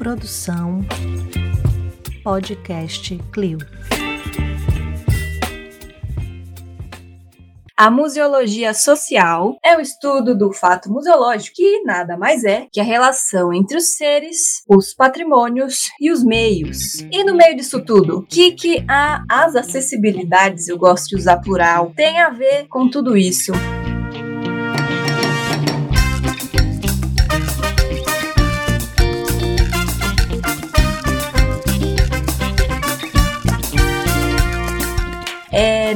Produção Podcast Clio. A museologia social é o estudo do fato museológico, que nada mais é que a relação entre os seres, os patrimônios e os meios. E no meio disso tudo, o que, que a, as acessibilidades, eu gosto de usar plural, tem a ver com tudo isso?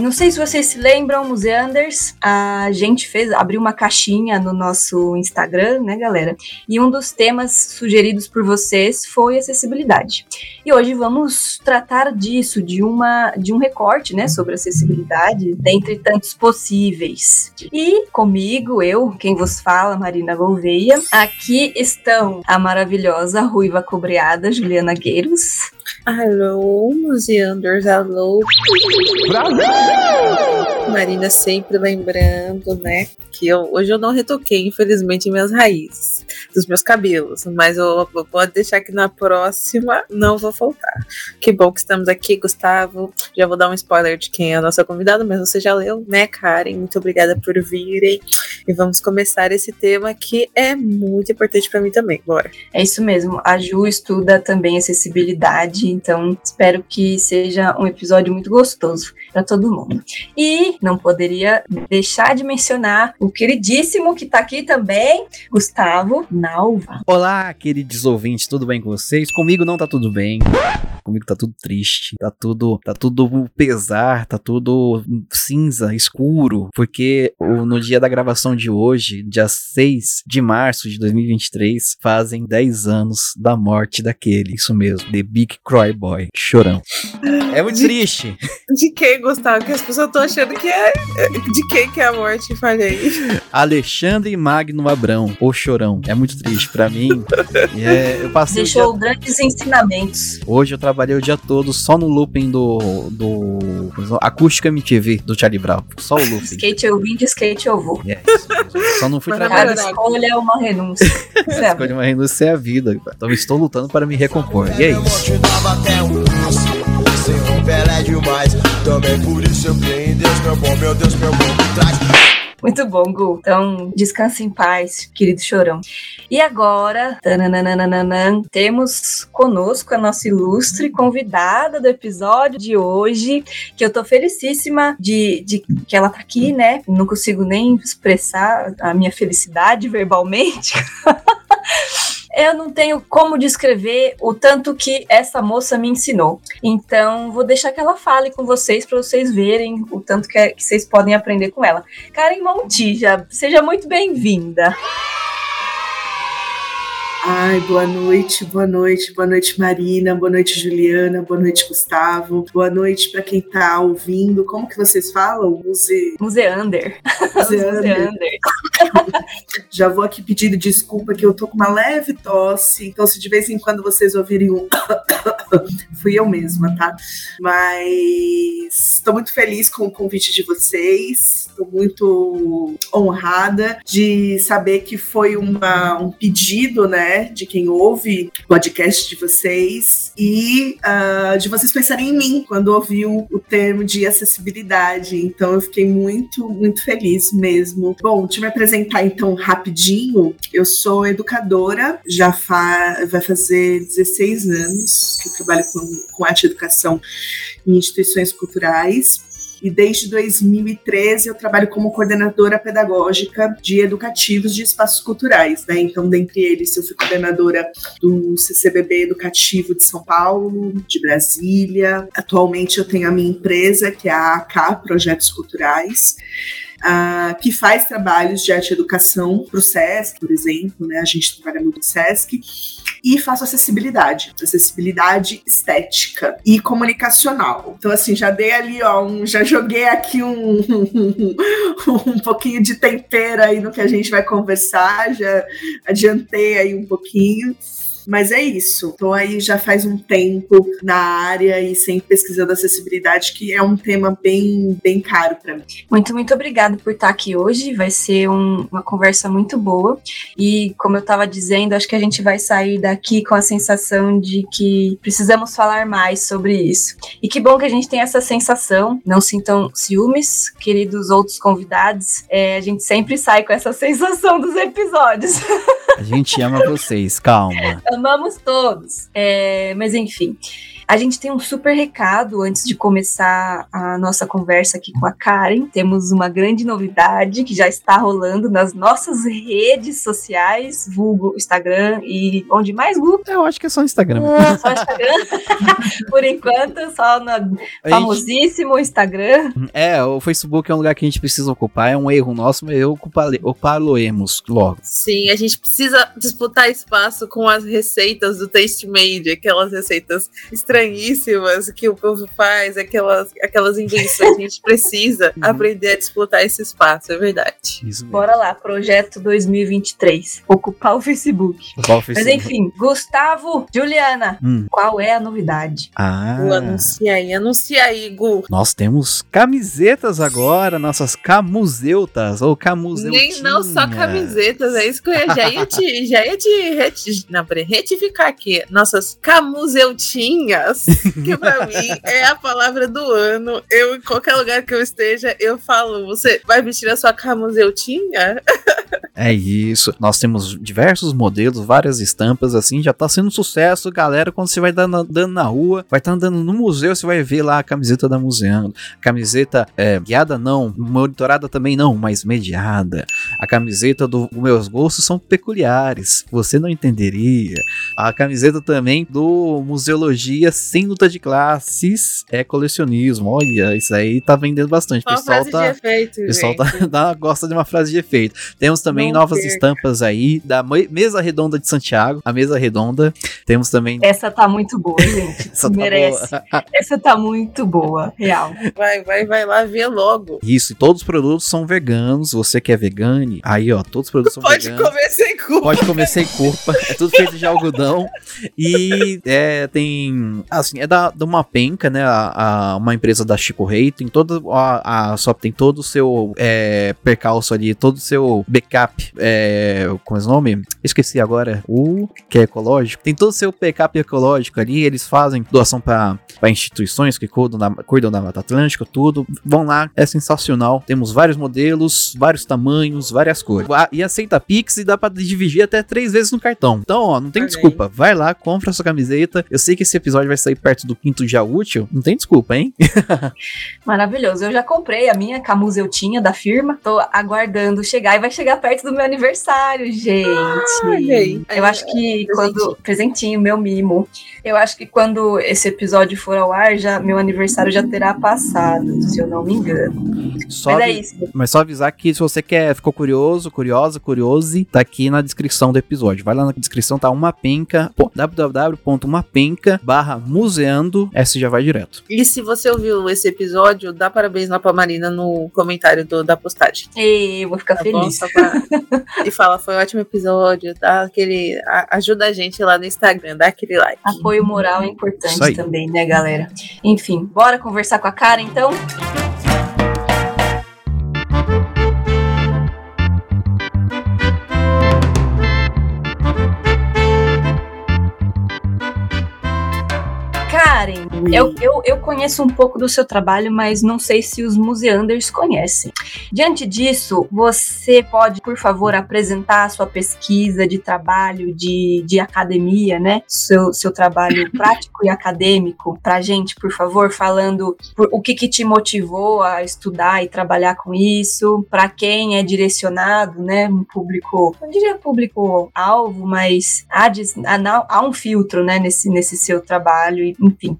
Não sei se vocês se lembram, Museanders, a gente fez, abriu uma caixinha no nosso Instagram, né, galera? E um dos temas sugeridos por vocês foi acessibilidade. E hoje vamos tratar disso, de uma de um recorte, né, sobre acessibilidade, dentre tantos possíveis. E comigo, eu, quem vos fala, Marina Gouveia, aqui estão a maravilhosa ruiva cobreada Juliana Gueiros. Alô, Museanders, alô. Brasil! Marina sempre lembrando, né, que eu, hoje eu não retoquei, infelizmente, minhas raízes dos meus cabelos, mas eu, eu pode deixar que na próxima não vou faltar. Que bom que estamos aqui, Gustavo. Já vou dar um spoiler de quem é a nossa convidada, mas você já leu, né, Karen? Muito obrigada por virem. E vamos começar esse tema que é muito importante para mim também. Bora. É isso mesmo. A Ju estuda também acessibilidade, então espero que seja um episódio muito gostoso para todo mundo. E não poderia deixar de mencionar o queridíssimo que está aqui também, Gustavo Nalva. Olá, queridos ouvintes, tudo bem com vocês? Comigo não tá tudo bem. Comigo tá tudo triste, tá tudo, tá tudo pesar, tá tudo cinza, escuro, porque no dia da gravação de hoje, dia 6 de março de 2023, fazem 10 anos da morte daquele, isso mesmo, The Big Cry Boy, chorão. É muito de, triste. De quem, Gustavo? As pessoas estão achando que é. De quem que é a morte? Falhei. Alexandre Magno Abrão, o chorão. É muito triste para mim. É, eu passei Deixou dia... grandes ensinamentos. Hoje eu trabalhei o dia todo só no looping do. do Acústica MTV do Charlie Brown. Só o looping. Skate eu vim de skate eu vou. É, isso mesmo. Só não fui trabalhar. Cada escolha é uma renúncia. Cada escolha é uma renúncia é a vida. Então estou lutando para me recompor. E é isso. Romper é demais. Também por isso eu creio em Deus, meu bom, meu Deus, meu bom me traz. Muito bom, Gu. Então, descanse em paz, querido chorão. E agora, temos conosco a nossa ilustre convidada do episódio de hoje, que eu tô felicíssima de, de que ela tá aqui, né? Não consigo nem expressar a minha felicidade verbalmente. eu não tenho como descrever o tanto que essa moça me ensinou. Então, vou deixar que ela fale com vocês para vocês verem o tanto que, é, que, vocês podem aprender com ela. Karen Montija, seja muito bem-vinda. Ai, boa noite, boa noite, boa noite, Marina, boa noite, Juliana, boa noite, Gustavo, boa noite para quem tá ouvindo. Como que vocês falam? Muse... Museander. Museander. Já vou aqui pedindo desculpa que eu tô com uma leve tosse, então se de vez em quando vocês ouvirem um fui eu mesma, tá? Mas estou muito feliz com o convite de vocês, estou muito honrada de saber que foi uma, um pedido, né? de quem ouve o podcast de vocês e uh, de vocês pensarem em mim quando ouviu o termo de acessibilidade. Então eu fiquei muito, muito feliz mesmo. Bom, deixa eu me apresentar então rapidinho. Eu sou educadora, já fa vai fazer 16 anos que trabalho com, com arte e educação em instituições culturais e desde 2013 eu trabalho como coordenadora pedagógica de educativos de espaços culturais, né? Então, dentre eles, eu fui coordenadora do CCBB Educativo de São Paulo, de Brasília. Atualmente eu tenho a minha empresa, que é a AK Projetos Culturais. Que faz trabalhos de arte e educação para o SESC, por exemplo, né? A gente trabalha muito no SESC e faço acessibilidade, acessibilidade estética e comunicacional. Então, assim, já dei ali, ó, um, já joguei aqui um, um, um pouquinho de tempero aí no que a gente vai conversar, já adiantei aí um pouquinho. Mas é isso. Tô aí já faz um tempo na área e sempre pesquisando acessibilidade, que é um tema bem, bem caro para mim. Muito, muito obrigada por estar aqui hoje. Vai ser um, uma conversa muito boa. E como eu estava dizendo, acho que a gente vai sair daqui com a sensação de que precisamos falar mais sobre isso. E que bom que a gente tem essa sensação. Não sintam ciúmes, queridos outros convidados. É, a gente sempre sai com essa sensação dos episódios. A gente ama vocês, calma. Amamos todos. É, mas enfim. A gente tem um super recado antes de começar a nossa conversa aqui com a Karen. Temos uma grande novidade que já está rolando nas nossas redes sociais, vulgo Instagram e onde mais, Gu? Eu acho que é só Instagram. É, só Instagram. Por enquanto, só no famosíssimo Instagram. É, o Facebook é um lugar que a gente precisa ocupar, é um erro nosso, mas eu ocupá-lo-emos logo. Sim, a gente precisa disputar espaço com as receitas do Taste Made, aquelas receitas estranhas estranhíssimas que o povo faz, aquelas, aquelas invenções. A gente precisa uhum. aprender a disputar esse espaço, é verdade. Isso Bora lá, projeto 2023. Ocupar o Facebook. Ocupar o Facebook. Mas enfim, Gustavo, Juliana, hum. qual é a novidade? Ah. Gu, anuncia aí, anuncia aí, Gu. Nós temos camisetas agora, nossas camuseutas, ou camuseutinhas. Nem não só camisetas, é isso que eu já ia te, já ia te reti, não, retificar aqui. Nossas camuseutinhas que pra mim é a palavra do ano. Eu, em qualquer lugar que eu esteja, eu falo, você vai vestir a sua camuseutinha? É isso. Nós temos diversos modelos, várias estampas, assim, já tá sendo um sucesso, galera. Quando você vai andando na rua, vai estar tá andando no museu, você vai ver lá a camiseta da Museando. Camiseta é, guiada não, monitorada também não, mas mediada. A camiseta do Meus Gostos são peculiares, você não entenderia. A camiseta também do Museologia sem luta de classes é colecionismo. Olha, isso aí tá vendendo bastante. O pessoal tá, efeito, pessoal tá, gosta de uma frase de efeito. Temos também não novas perca. estampas aí da mesa redonda de Santiago, a mesa redonda. Temos também. Essa tá muito boa, gente. Essa tá Merece. Boa. Essa tá muito boa, real. Vai, vai, vai lá ver logo. Isso, e todos os produtos são veganos. Você que é vegane, aí ó, todos os produtos são Pode veganos. Pode comer sem culpa. Pode comer sem culpa. É tudo feito de algodão. E é, tem assim, é da, de uma penca, né? A, a, uma empresa da Chico Rei, tem toda a, a tem todo o seu é, percalço ali, todo o seu backup, é, como é o nome? Esqueci agora, o que é ecológico. Tem todo o seu backup ecológico ali, eles fazem doação para instituições que cuidam da, cuidam da Mata Atlântica, tudo. Vão lá, é sensacional. Temos vários modelos, vários tamanhos, várias cores. E aceita Pix e dá para dividir até três vezes no cartão. Então, ó, não tem desculpa. Vai lá, compra sua camiseta. Eu sei que esse episódio vai sair perto do quinto dia útil, não tem desculpa, hein? Maravilhoso. Eu já comprei a minha camuseutinha da firma. Tô aguardando chegar e vai chegar perto do meu aniversário, gente. Ah, eu acho que é, quando. Presentinho, meu mimo. Eu acho que quando esse episódio for ao ar, já, meu aniversário já terá passado, se eu não me engano. Só mas é isso. Mas só avisar que se você quer, ficou curioso, curiosa, curiose, tá aqui na descrição do episódio. Vai lá na descrição, tá uma penca, www.umapenca barra museando, essa já vai direto. E se você ouviu esse episódio, dá parabéns lá pra Marina no comentário do, da postagem. E eu vou ficar tá feliz. Bom, pra... e fala, foi um ótimo episódio, dá aquele, ajuda a gente lá no Instagram, dá aquele like. Apoio apoio moral é importante também, né, galera? Enfim, bora conversar com a cara então? Eu, eu, eu conheço um pouco do seu trabalho, mas não sei se os museanders conhecem. Diante disso, você pode, por favor, apresentar a sua pesquisa de trabalho, de, de academia, né? Seu, seu trabalho prático e acadêmico pra gente, por favor, falando por, o que, que te motivou a estudar e trabalhar com isso, para quem é direcionado, né? Um público, não diria público-alvo, mas há, há, há um filtro, né, nesse, nesse seu trabalho, enfim.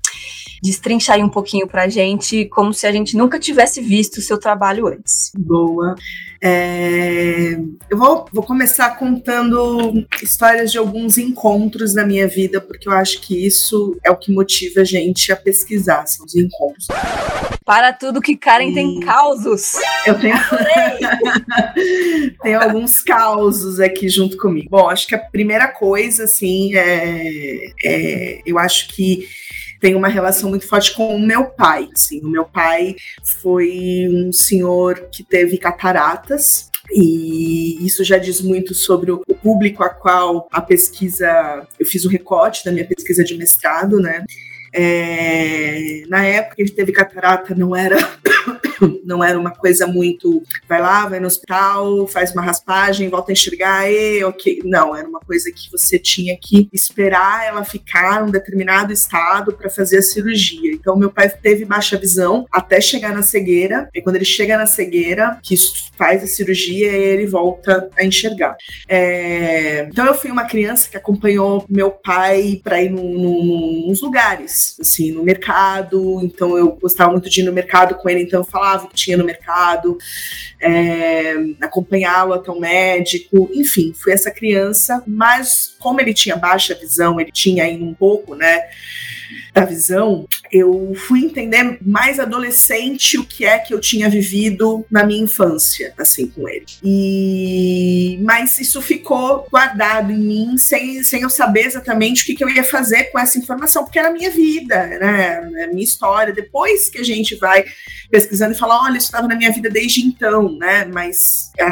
Destrinchar aí um pouquinho pra gente, como se a gente nunca tivesse visto o seu trabalho antes. Boa. É, eu vou, vou começar contando histórias de alguns encontros na minha vida, porque eu acho que isso é o que motiva a gente a pesquisar, são os encontros. Para tudo que Karen e... tem causos. Eu tenho. tenho alguns causos aqui junto comigo. Bom, acho que a primeira coisa, assim, é, é eu acho que tem uma relação muito forte com o meu pai. Assim. O meu pai foi um senhor que teve cataratas, e isso já diz muito sobre o público a qual a pesquisa. Eu fiz o recorte da minha pesquisa de mestrado, né? É, na época ele teve catarata, não era não era uma coisa muito vai lá, vai no hospital, faz uma raspagem, volta a enxergar, e ok. Não, era uma coisa que você tinha que esperar ela ficar em um determinado estado para fazer a cirurgia. Então meu pai teve baixa visão até chegar na cegueira, e quando ele chega na cegueira, que faz a cirurgia, ele volta a enxergar. É, então eu fui uma criança que acompanhou meu pai para ir num, num, nos lugares assim, no mercado. Então eu gostava muito de ir no mercado com ele, então eu falava o que tinha no mercado, é, acompanhá-lo até o médico, enfim, fui essa criança, mas como ele tinha baixa visão, ele tinha ainda um pouco, né? Da visão, eu fui entender mais adolescente o que é que eu tinha vivido na minha infância, assim, com ele. E mas isso ficou guardado em mim sem, sem eu saber exatamente o que, que eu ia fazer com essa informação, porque era a minha vida, né? É a minha história. Depois que a gente vai pesquisando e fala, olha, isso estava na minha vida desde então, né? Mas é,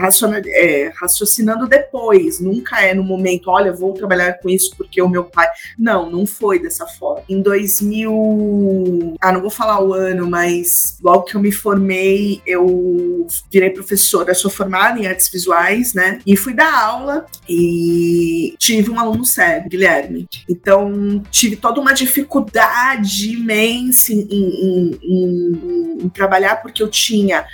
é, raciocinando depois, nunca é no momento, olha, vou trabalhar com isso porque o meu pai. Não, não foi dessa forma. Em 2000. Ah, não vou falar o ano, mas logo que eu me formei, eu virei professora, sou formada em artes visuais, né? E fui dar aula e tive um aluno cego, Guilherme. Então, tive toda uma dificuldade imensa em, em, em, em trabalhar, porque eu tinha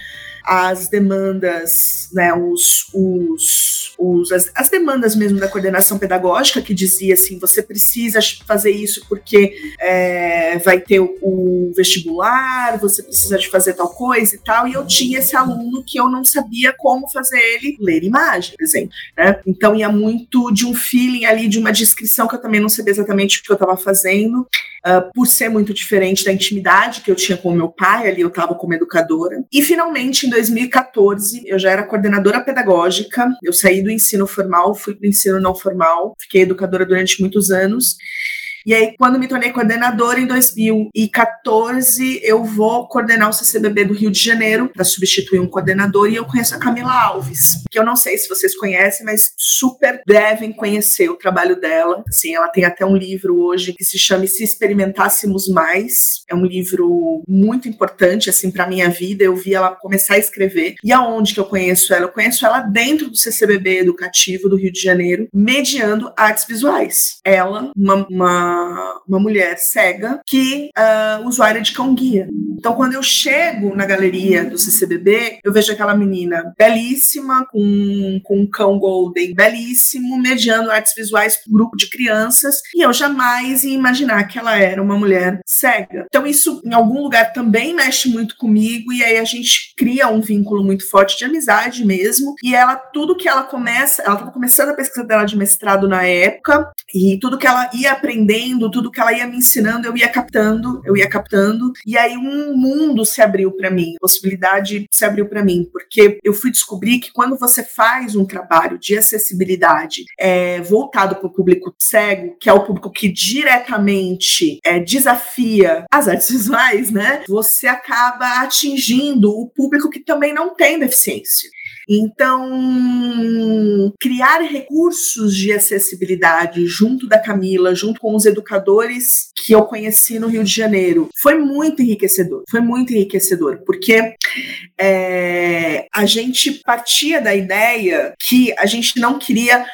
as demandas, né, os, os, os as, as, demandas mesmo da coordenação pedagógica, que dizia assim, você precisa fazer isso porque é, vai ter o, o, vestibular, você precisa de fazer tal coisa e tal, e eu tinha esse aluno que eu não sabia como fazer ele ler imagem, por exemplo, né? Então ia muito de um feeling ali, de uma descrição que eu também não sabia exatamente o que eu estava fazendo, uh, por ser muito diferente da intimidade que eu tinha com meu pai, ali eu estava como educadora. E finalmente, em 2014, eu já era coordenadora pedagógica, eu saí do ensino formal, fui para o ensino não formal, fiquei educadora durante muitos anos. E aí, quando me tornei coordenadora em 2014, eu vou coordenar o CCBB do Rio de Janeiro para substituir um coordenador e eu conheço a Camila Alves, que eu não sei se vocês conhecem, mas super devem conhecer o trabalho dela. Assim, ela tem até um livro hoje que se chama Se Experimentássemos Mais. É um livro muito importante assim para minha vida. Eu vi ela começar a escrever. E aonde que eu conheço ela? Eu conheço ela dentro do CCBB educativo do Rio de Janeiro, mediando artes visuais. Ela, uma, uma uma, mulher cega que uh, usuária de cão guia. Então, quando eu chego na galeria do CCBB, eu vejo aquela menina belíssima, com, com um cão golden belíssimo, mediando artes visuais para um grupo de crianças, e eu jamais ia imaginar que ela era uma mulher cega. Então, isso em algum lugar também mexe muito comigo, e aí a gente cria um vínculo muito forte de amizade mesmo. E ela, tudo que ela começa, ela estava começando a pesquisa dela de mestrado na época, e tudo que ela ia aprendendo, tudo que ela ia me ensinando, eu ia captando, eu ia captando. E aí um mundo se abriu para mim, possibilidade se abriu para mim, porque eu fui descobrir que quando você faz um trabalho de acessibilidade é, voltado para o público cego, que é o público que diretamente é, desafia as artes visuais, né? Você acaba atingindo o público que também não tem deficiência. Então, criar recursos de acessibilidade junto da Camila, junto com os educadores que eu conheci no Rio de Janeiro, foi muito enriquecedor. Foi muito enriquecedor, porque é, a gente partia da ideia que a gente não queria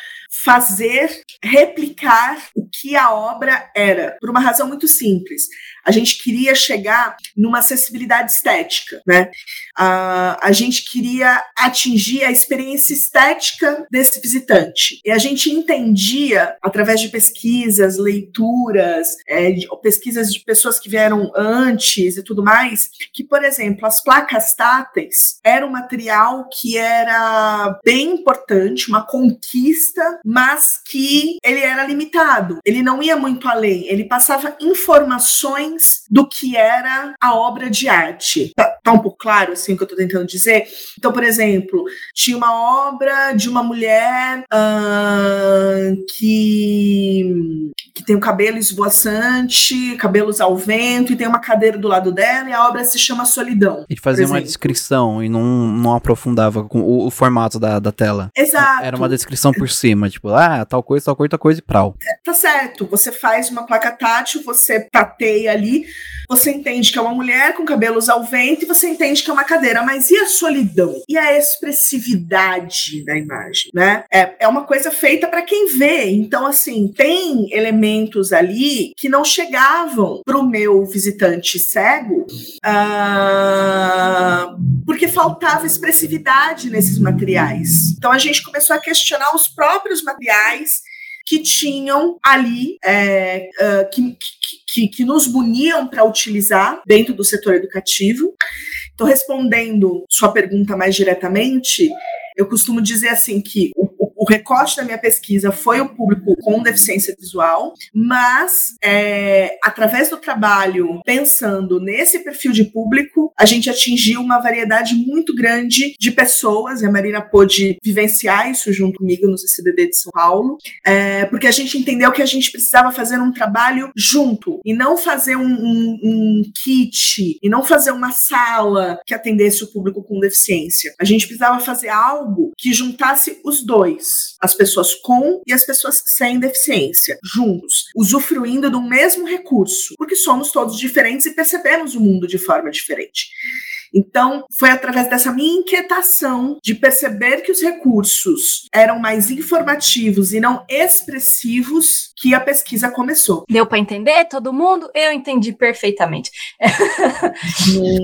fazer, replicar o que a obra era, por uma razão muito simples. A gente queria chegar numa acessibilidade estética, né? Uh, a gente queria atingir a experiência estética desse visitante. E a gente entendia, através de pesquisas, leituras, é, de, pesquisas de pessoas que vieram antes e tudo mais, que, por exemplo, as placas táteis eram um material que era bem importante, uma conquista, mas que ele era limitado. Ele não ia muito além, ele passava informações do que era a obra de arte. Tá, um pouco claro assim o que eu tô tentando dizer? Então, por exemplo, tinha uma obra de uma mulher uh, que, que tem o um cabelo esvoaçante, cabelos ao vento, e tem uma cadeira do lado dela, e a obra se chama Solidão. E fazia uma descrição e não, não aprofundava com o, o formato da, da tela. Exato. Era uma descrição por cima, tipo, ah, tal coisa, tal coisa, tal coisa e prau. É, tá certo. Você faz uma placa tátil, você tateia ali, você entende que é uma mulher com cabelos ao vento e você entende que é uma cadeira. Mas e a solidão? E a expressividade da imagem, né? É, é uma coisa feita para quem vê. Então, assim, tem elementos ali que não chegavam para o meu visitante cego uh, porque faltava expressividade nesses materiais. Então, a gente começou a questionar os próprios materiais que tinham ali, é, uh, que, que, que nos muniam para utilizar dentro do setor educativo. Então, respondendo sua pergunta mais diretamente, eu costumo dizer assim que o recorte da minha pesquisa foi o público com deficiência visual, mas é, através do trabalho pensando nesse perfil de público, a gente atingiu uma variedade muito grande de pessoas, e a Marina pôde vivenciar isso junto comigo no CCBB de São Paulo, é, porque a gente entendeu que a gente precisava fazer um trabalho junto, e não fazer um, um, um kit, e não fazer uma sala que atendesse o público com deficiência. A gente precisava fazer algo que juntasse os dois as pessoas com e as pessoas sem deficiência, juntos, usufruindo do mesmo recurso, porque somos todos diferentes e percebemos o mundo de forma diferente. Então, foi através dessa minha inquietação de perceber que os recursos eram mais informativos e não expressivos que a pesquisa começou. Deu para entender todo mundo? Eu entendi perfeitamente.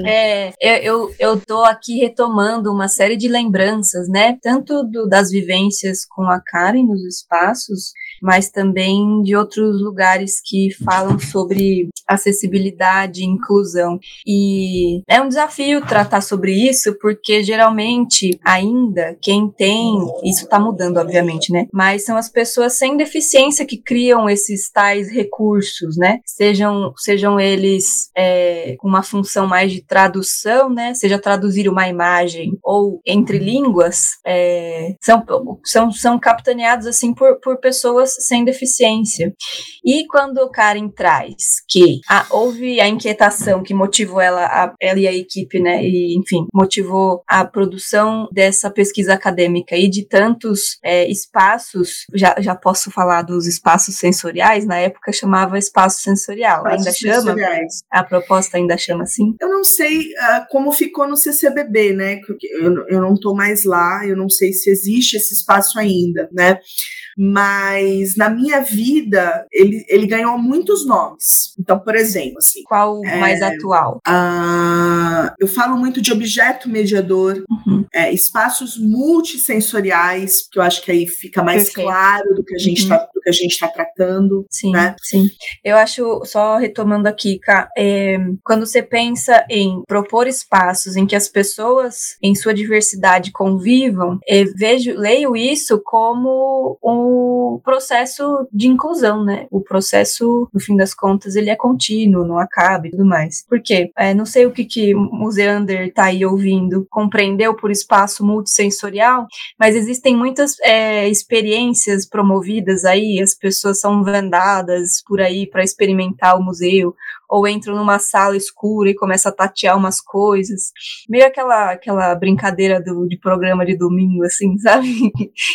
é, eu, eu tô aqui retomando uma série de lembranças, né? Tanto do, das vivências com a Karen nos espaços, mas também de outros lugares que falam sobre acessibilidade e inclusão. E é um desafio tratar sobre isso, porque geralmente, ainda, quem tem, isso está mudando, obviamente, né? Mas são as pessoas sem deficiência que criam esses tais recursos, né? Sejam, sejam eles é, com uma função mais de tradução, né? Seja traduzir uma imagem ou entre línguas, é, são, são, são capitaneados assim por, por pessoas pessoas sem deficiência. E quando o Karen traz que a, houve a inquietação que motivou ela, a, ela e a equipe, né, e enfim, motivou a produção dessa pesquisa acadêmica e de tantos é, espaços, já, já posso falar dos espaços sensoriais, na época chamava espaço sensorial, espaços ainda chama? A proposta ainda chama assim? Eu não sei uh, como ficou no CCBB, né, eu, eu não estou mais lá, eu não sei se existe esse espaço ainda, né, mas na minha vida ele, ele ganhou muitos nomes. Então, por exemplo, assim. Qual o é, mais atual? Uh, eu falo muito de objeto mediador, uhum. é, espaços multissensoriais, que eu acho que aí fica mais Perfeito. claro do que a gente está uhum. do que a gente está tratando. Sim, né? sim. Eu acho, só retomando aqui, Ká, é, quando você pensa em propor espaços em que as pessoas, em sua diversidade, convivam, é, vejo, leio isso como um o processo de inclusão, né? O processo, no fim das contas, ele é contínuo, não acaba e tudo mais. Por quê? É, não sei o que, que o Museander tá aí ouvindo, compreendeu por espaço multissensorial, mas existem muitas é, experiências promovidas aí, as pessoas são vendadas por aí para experimentar o museu, ou entram numa sala escura e começam a tatear umas coisas. Meio aquela, aquela brincadeira do, de programa de domingo, assim, sabe?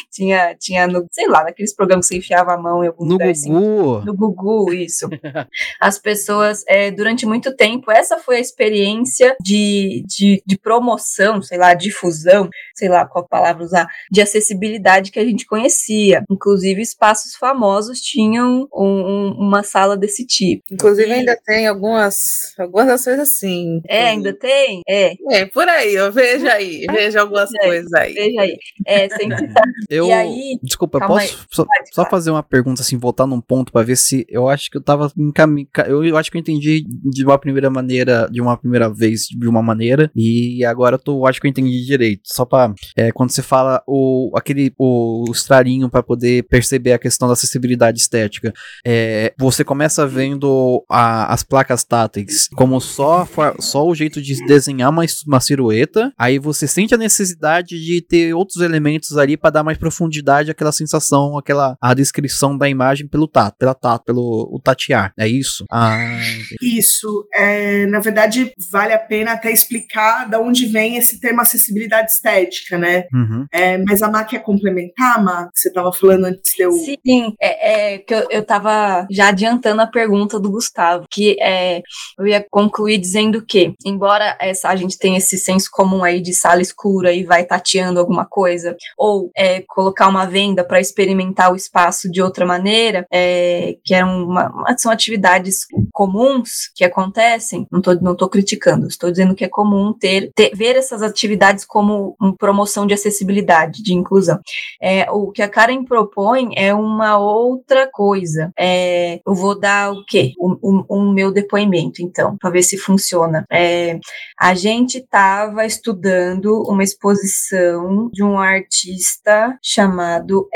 tinha, tinha no, sei lá, naqueles programas programa que você enfiava a mão em algum No lugar assim. Gugu. No Gugu, isso. As pessoas, é, durante muito tempo, essa foi a experiência de, de, de promoção, sei lá, difusão, sei lá qual palavra usar, de acessibilidade que a gente conhecia. Inclusive, espaços famosos tinham um- um- uma sala desse tipo. Inclusive, ainda tem algumas, algumas ações assim. É, ainda tem? É, É, por aí, ó, veja aí, veja algumas É, coisas aí. veja aí. É, sempre tá. Eu, E aí, desculpa, calma posso só, só fazer uma pergunta assim, voltar num ponto pra ver se eu acho que eu tava encaminhando, eu, eu acho que eu entendi de uma primeira maneira, de uma primeira vez de uma maneira e agora eu tô, acho que eu entendi direito. Só pra, é, quando você fala o aquele o, estrarinho pra poder perceber a questão da acessibilidade estética, é, você começa vendo a- as placas táteis como só só o jeito de desenhar uma, uma silhueta, aí você sente a necessidade de ter outros elementos ali pra dar mais profundidade àquela sensação, aquela a descrição da imagem pelo tato, pela tato, pelo o tatear. É isso? Ah. Isso, é, na verdade, vale a pena até explicar de onde vem esse termo acessibilidade estética, né? Uhum. É, mas a Má quer complementar, Má, que você estava falando antes de eu. Sim, é, é que eu, eu tava já adiantando a pergunta do Gustavo, que é, eu ia concluir dizendo que, embora essa, a gente tenha esse senso comum aí de sala escura e vai tateando alguma coisa, ou é, colocar uma venda para experimentar o espaço de outra maneira, é, que uma, são atividades comuns que acontecem, não tô, não tô criticando, estou dizendo que é comum ter, ter ver essas atividades como promoção de acessibilidade, de inclusão. É, o que a Karen propõe é uma outra coisa. É, eu vou dar o quê? O, o- o meu depoimento, então, para ver se funciona. É, a gente estava estudando uma exposição de um artista chamado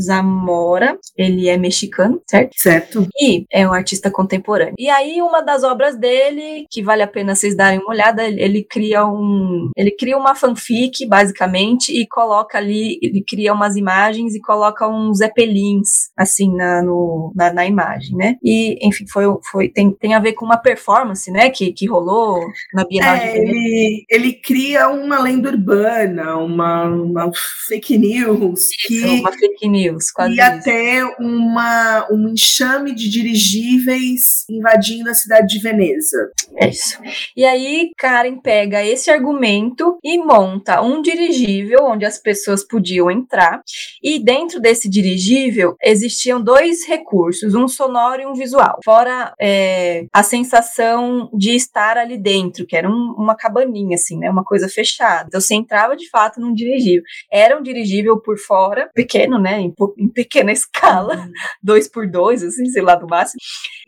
Zamora. Ele é mexicano, certo? Certo? E é um artista contemporâneo. E aí, uma das obras dele, que vale a pena vocês darem uma olhada, ele, ele cria um. Ele cria uma fanfic, basicamente, e coloca ali, ele cria umas imagens e coloca uns zeppelins, assim, na, no, na, na imagem, né? E, enfim, foi, foi, tem, tem a ver com uma performance, né, que, que rolou na Bienal de É, Veneza. ele, ele cria uma lenda urbana, uma, uma fake news que Uma fake news, quase ia isso. ter uma, um enxame de dirigíveis invadindo a cidade de Veneza. É isso. E aí, Karen pega esse argumento e monta um dirigível onde as pessoas podiam entrar. E dentro desse dirigível existiam dois recursos, um sonoro e um visual. Fora é, a sensação de estar ali dentro, que era um- uma cabaninha, assim, né? Uma coisa fechada. Então você entrava de fato num dirigível. Era um dirigível por fora, pequeno, né? Em, em pequena escala, dois por dois, assim, sei lá, do máximo.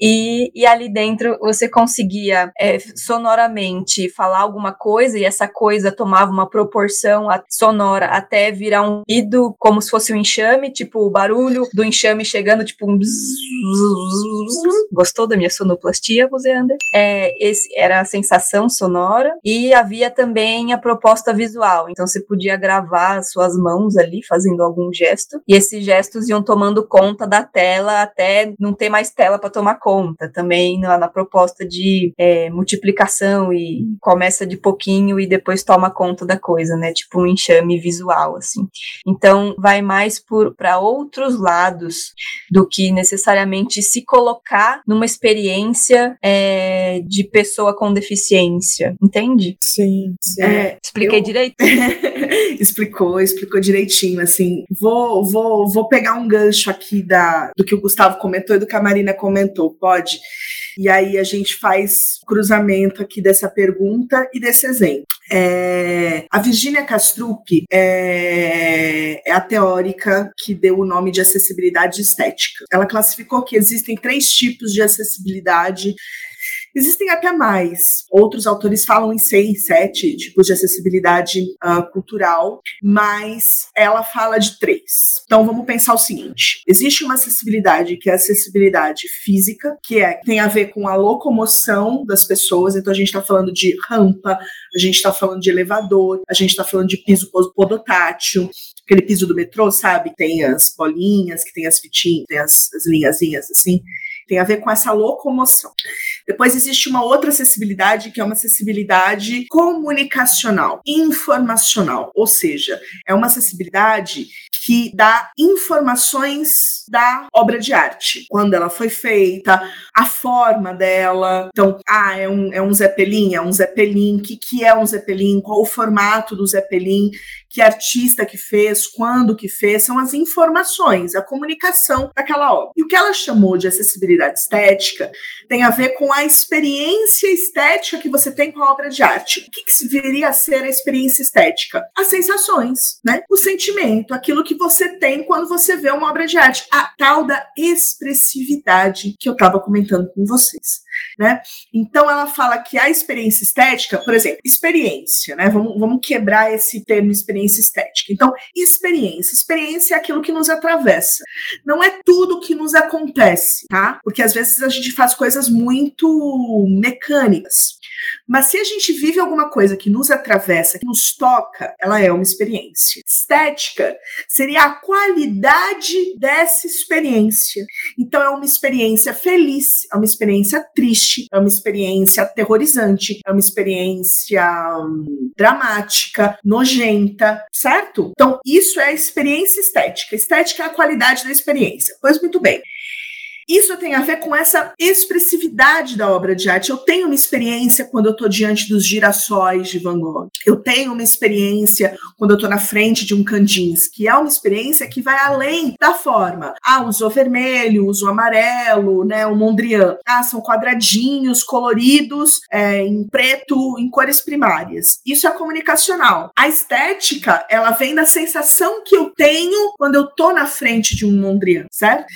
E, e ali dentro você conseguia é, sonoramente falar alguma coisa e essa coisa tomava uma proporção sonora até virar um ruído como se fosse um enxame, tipo o barulho do enxame chegando, tipo um. Gostou da minha sonoplastia, Roseander? É, esse era a sensação sonora e havia também a proposta visual. Então você podia gravar as suas mãos ali fazendo algum gesto e esses gestos iam tomando conta da tela até não ter mais tela para tomar conta. Também na, na proposta de é, multiplicação e começa de pouquinho e depois toma conta da coisa, né? Tipo um enxame visual assim. Então vai mais para outros lados do que necessariamente se colocar numa experiência é, de pessoa com deficiência, entende? Sim, sim. É, Expliquei Eu- direito? explicou, explicou direitinho, assim. Vou, vou, vou pegar um gancho aqui da, do que o Gustavo comentou e do que a Marina comentou, pode? E aí a gente faz cruzamento aqui dessa pergunta e desse exemplo. É, a Virginia Castrup é, é a teórica que deu o nome de acessibilidade estética. Ela classificou que existem três tipos de acessibilidade Existem até mais. Outros autores falam em seis, sete tipos de acessibilidade ah, cultural, mas ela fala de três. Então vamos pensar o seguinte: existe uma acessibilidade que é a acessibilidade física, que é, tem a ver com a locomoção das pessoas. Então a gente está falando de rampa, a gente está falando de elevador, a gente está falando de piso podotátil. Aquele piso do metrô, sabe? Tem as bolinhas, que tem as fitinhas, tem as, as linhazinhas assim tem a ver com essa locomoção. Depois existe uma outra acessibilidade que é uma acessibilidade comunicacional, informacional, ou seja, é uma acessibilidade que dá informações da obra de arte, quando ela foi feita, a forma dela. Então, ah, é um, é um Zeppelin, é um Zeppelin, o que, que é um Zeppelin, qual o formato do Zeppelin, que artista que fez, quando que fez, são as informações, a comunicação daquela obra. E o que ela chamou de acessibilidade estética tem a ver com a experiência estética que você tem com a obra de arte. O que, que viria a ser a experiência estética? As sensações, né? O sentimento, aquilo que você tem quando você vê uma obra de arte, a tal da expressividade que eu estava comentando com vocês né? Então ela fala que a experiência estética, por exemplo, experiência, né? Vamos, vamos quebrar esse termo experiência estética. Então, experiência, experiência é aquilo que nos atravessa. Não é tudo que nos acontece, tá? Porque às vezes a gente faz coisas muito mecânicas. Mas se a gente vive alguma coisa que nos atravessa, que nos toca, ela é uma experiência. Estética seria a qualidade dessa experiência. Então é uma experiência feliz, é uma experiência triste, é uma experiência aterrorizante, é uma experiência hum, dramática, nojenta, certo? Então isso é a experiência estética. Estética é a qualidade da experiência. Pois muito bem. Isso tem a ver com essa expressividade da obra de arte. Eu tenho uma experiência quando eu estou diante dos girassóis de Van Gogh. Eu tenho uma experiência quando eu estou na frente de um Kandinsky. É uma experiência que vai além da forma. Ah, usou vermelho, usou amarelo, né? O Mondrian. Ah, são quadradinhos coloridos é, em preto, em cores primárias. Isso é comunicacional. A estética, ela vem da sensação que eu tenho quando eu estou na frente de um Mondrian, certo?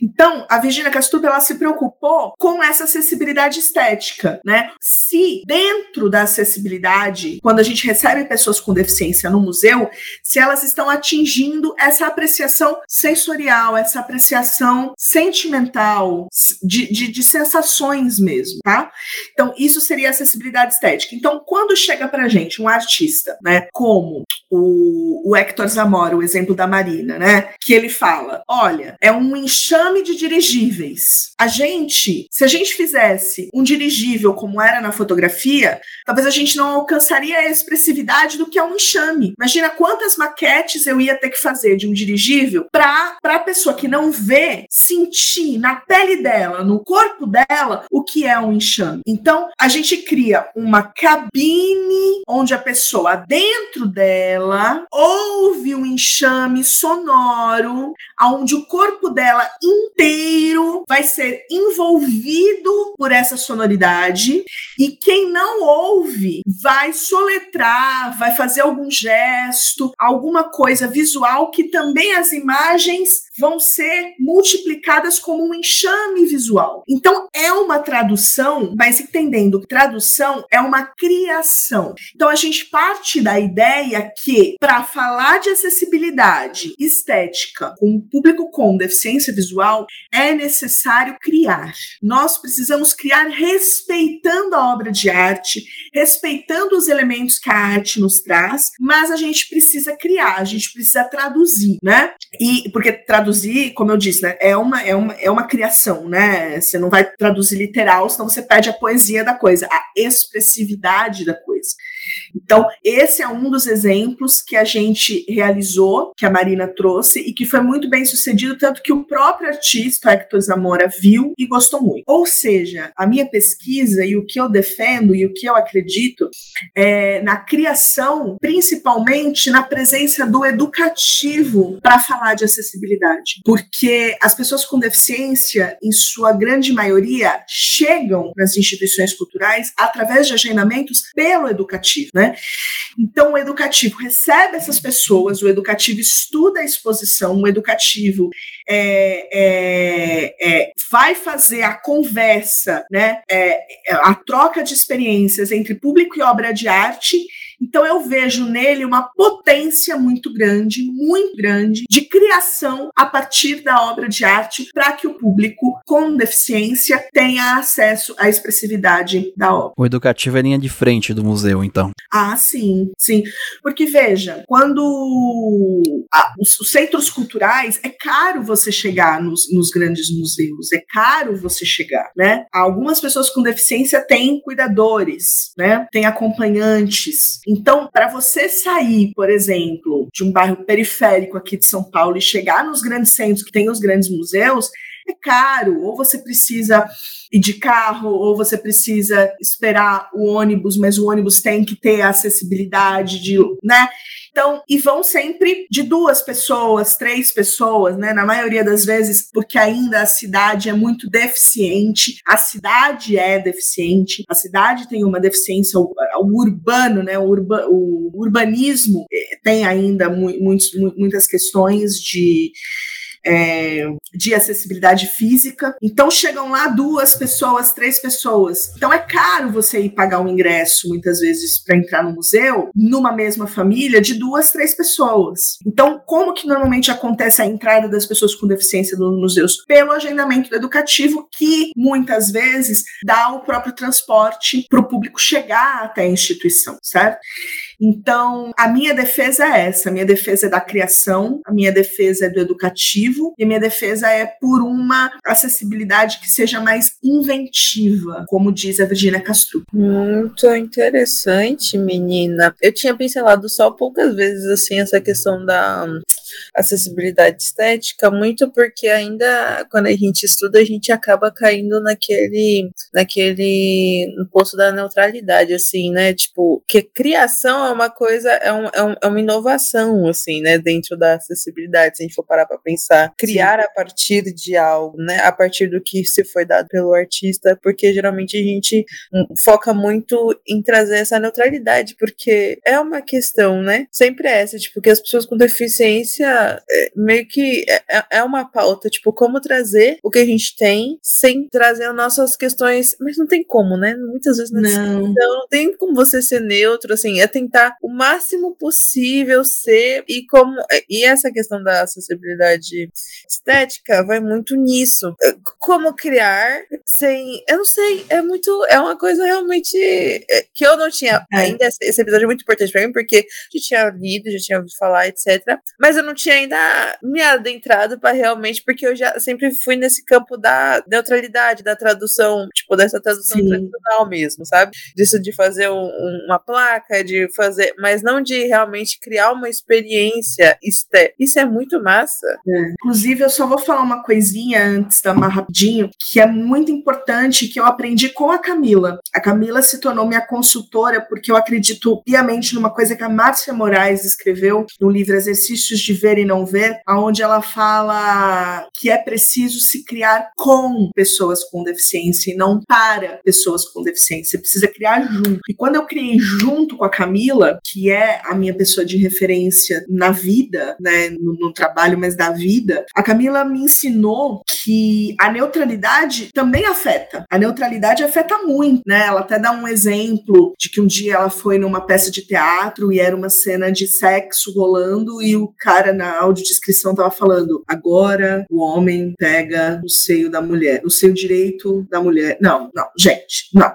Então, a Virginia Castuba ela se preocupou com essa acessibilidade estética, né? Se dentro da acessibilidade, quando a gente recebe pessoas com deficiência no museu, se elas estão atingindo essa apreciação sensorial, essa apreciação sentimental, de, de, de sensações mesmo, tá? Então, isso seria acessibilidade estética. Então, quando chega pra gente um artista, né, como o, o Hector Zamora, o exemplo da Marina, né, que ele fala, olha, é um enxame de dirigíveis dirigíveis. A gente, se a gente fizesse um dirigível como era na fotografia, talvez a gente não alcançaria a expressividade do que é um enxame. Imagina quantas maquetes eu ia ter que fazer de um dirigível para a pessoa que não vê sentir na pele dela, no corpo dela, o que é um enxame. Então, a gente cria uma cabine onde a pessoa dentro dela ouve um enxame sonoro, onde o corpo dela inteiro vai ser envolvido por essa sonoridade e quem não ouve vai soletrar, vai fazer algum gesto, alguma coisa visual que também as imagens vão ser multiplicadas como um enxame visual. Então é uma tradução, mas entendendo que tradução é uma criação. Então a gente parte da ideia que para falar de acessibilidade estética com o público com deficiência visual é necessário criar. Nós precisamos criar respeitando a obra de arte, respeitando os elementos que a arte nos traz, mas a gente precisa criar, a gente precisa traduzir, né? E porque traduzir, como eu disse, né, é uma é uma é uma criação, né? Você não vai traduzir literal, senão você perde a poesia da coisa, a expressividade da coisa. Então, esse é um dos exemplos que a gente realizou, que a Marina trouxe, e que foi muito bem sucedido, tanto que o próprio artista, Hector Zamora, viu e gostou muito. Ou seja, a minha pesquisa e o que eu defendo e o que eu acredito é na criação, principalmente na presença do educativo para falar de acessibilidade. Porque as pessoas com deficiência, em sua grande maioria, chegam nas instituições culturais através de agendamentos pelo educativo, né? Né? Então, o educativo recebe essas pessoas, o educativo estuda a exposição, o educativo é, é, é, vai fazer a conversa, né? É, a troca de experiências entre público e obra de arte Então eu vejo nele uma potência muito grande, muito grande, de criação a partir da obra de arte para que o público com deficiência tenha acesso à expressividade da obra. O educativo é linha de frente do museu, então. Ah, sim, sim. Porque veja, quando ah, os, os, centros culturais, é caro você chegar nos, nos, grandes museus, é caro você chegar, né? Algumas pessoas com deficiência têm cuidadores, né? Tem acompanhantes. Então, para você sair, por exemplo, de um bairro periférico aqui de São Paulo e chegar nos grandes centros que tem os grandes museus, é caro, ou você precisa ir de carro, ou você precisa esperar o ônibus, mas o ônibus tem que ter acessibilidade de, né? Então, e vão sempre de duas pessoas, três pessoas, né? Na maioria das vezes, porque ainda a cidade é muito deficiente, a cidade é deficiente, a cidade tem uma deficiência, o, o urbano, né? O, urba, o urbanismo eh, tem ainda mu muitos, muitas questões de é, de acessibilidade física. Então chegam lá duas pessoas, três pessoas. Então é caro você ir pagar um ingresso, muitas vezes, para entrar no museu, numa mesma família, de duas, três pessoas. Então, como que normalmente acontece a entrada das pessoas com deficiência nos museus? Pelo agendamento educativo, que muitas vezes dá o próprio transporte para o público chegar até a instituição, certo? Então, a minha defesa é essa: a minha defesa é da criação, a minha defesa é do educativo, e a minha defesa é por uma acessibilidade que seja mais inventiva, como diz a Virginia Castro. Muito interessante, menina. Eu tinha pincelado só poucas vezes assim essa questão da acessibilidade estética, muito porque ainda quando a gente estuda, a gente acaba caindo naquele, naquele no posto da neutralidade, assim, né? Tipo, que criação é uma coisa, é, um, é, um, é uma inovação, assim, né? Dentro da acessibilidade, se a gente for parar para pensar, criar Sim. a partir de algo, né? A partir do que se foi dado pelo artista, porque geralmente a gente foca muito em trazer essa neutralidade, porque é uma questão, né? Sempre é essa, tipo, que as pessoas com deficiência é, meio que é, é, é uma pauta, tipo, como trazer o que a gente tem sem trazer as nossas questões, mas não tem como, né? Muitas vezes não. Então, não tem como você ser neutro, assim, é tentar o máximo possível ser e como e essa questão da acessibilidade estética vai muito nisso. Como criar sem, eu não sei, é muito, é uma coisa realmente que eu não tinha ainda esse episódio é muito importante para mim porque já tinha lido, já tinha ouvido falar, etc. Mas eu não tinha ainda me adentrado para realmente, porque eu já sempre fui nesse campo da neutralidade, da tradução, tipo, dessa tradução Sim. tradicional mesmo, sabe? Disso de fazer um, uma placa, de fazer, mas não de realmente criar uma experiência estética. Isso é muito massa. É. Inclusive, eu só vou falar uma coisinha antes da mais rapidinho, que é muito importante, que eu aprendi com a Camila. A Camila se tornou minha consultora porque eu acredito piamente numa coisa que a Márcia Moraes escreveu no livro Exercícios de Ver e Não Ver, onde ela fala que é preciso se criar com pessoas com deficiência e não para pessoas com deficiência. Você precisa criar junto. E quando eu criei junto com a Camila, que é a minha pessoa de referência na vida, né, no, no trabalho, mas da vida, a Camila me ensinou que a neutralidade também afeta. A neutralidade afeta muito, né? Ela até dá um exemplo de que um dia ela foi numa peça de teatro e era uma cena de sexo rolando e o cara na audiodescrição tava falando: agora o homem pega o seio da mulher, o seio direito da mulher. Não, não, gente, não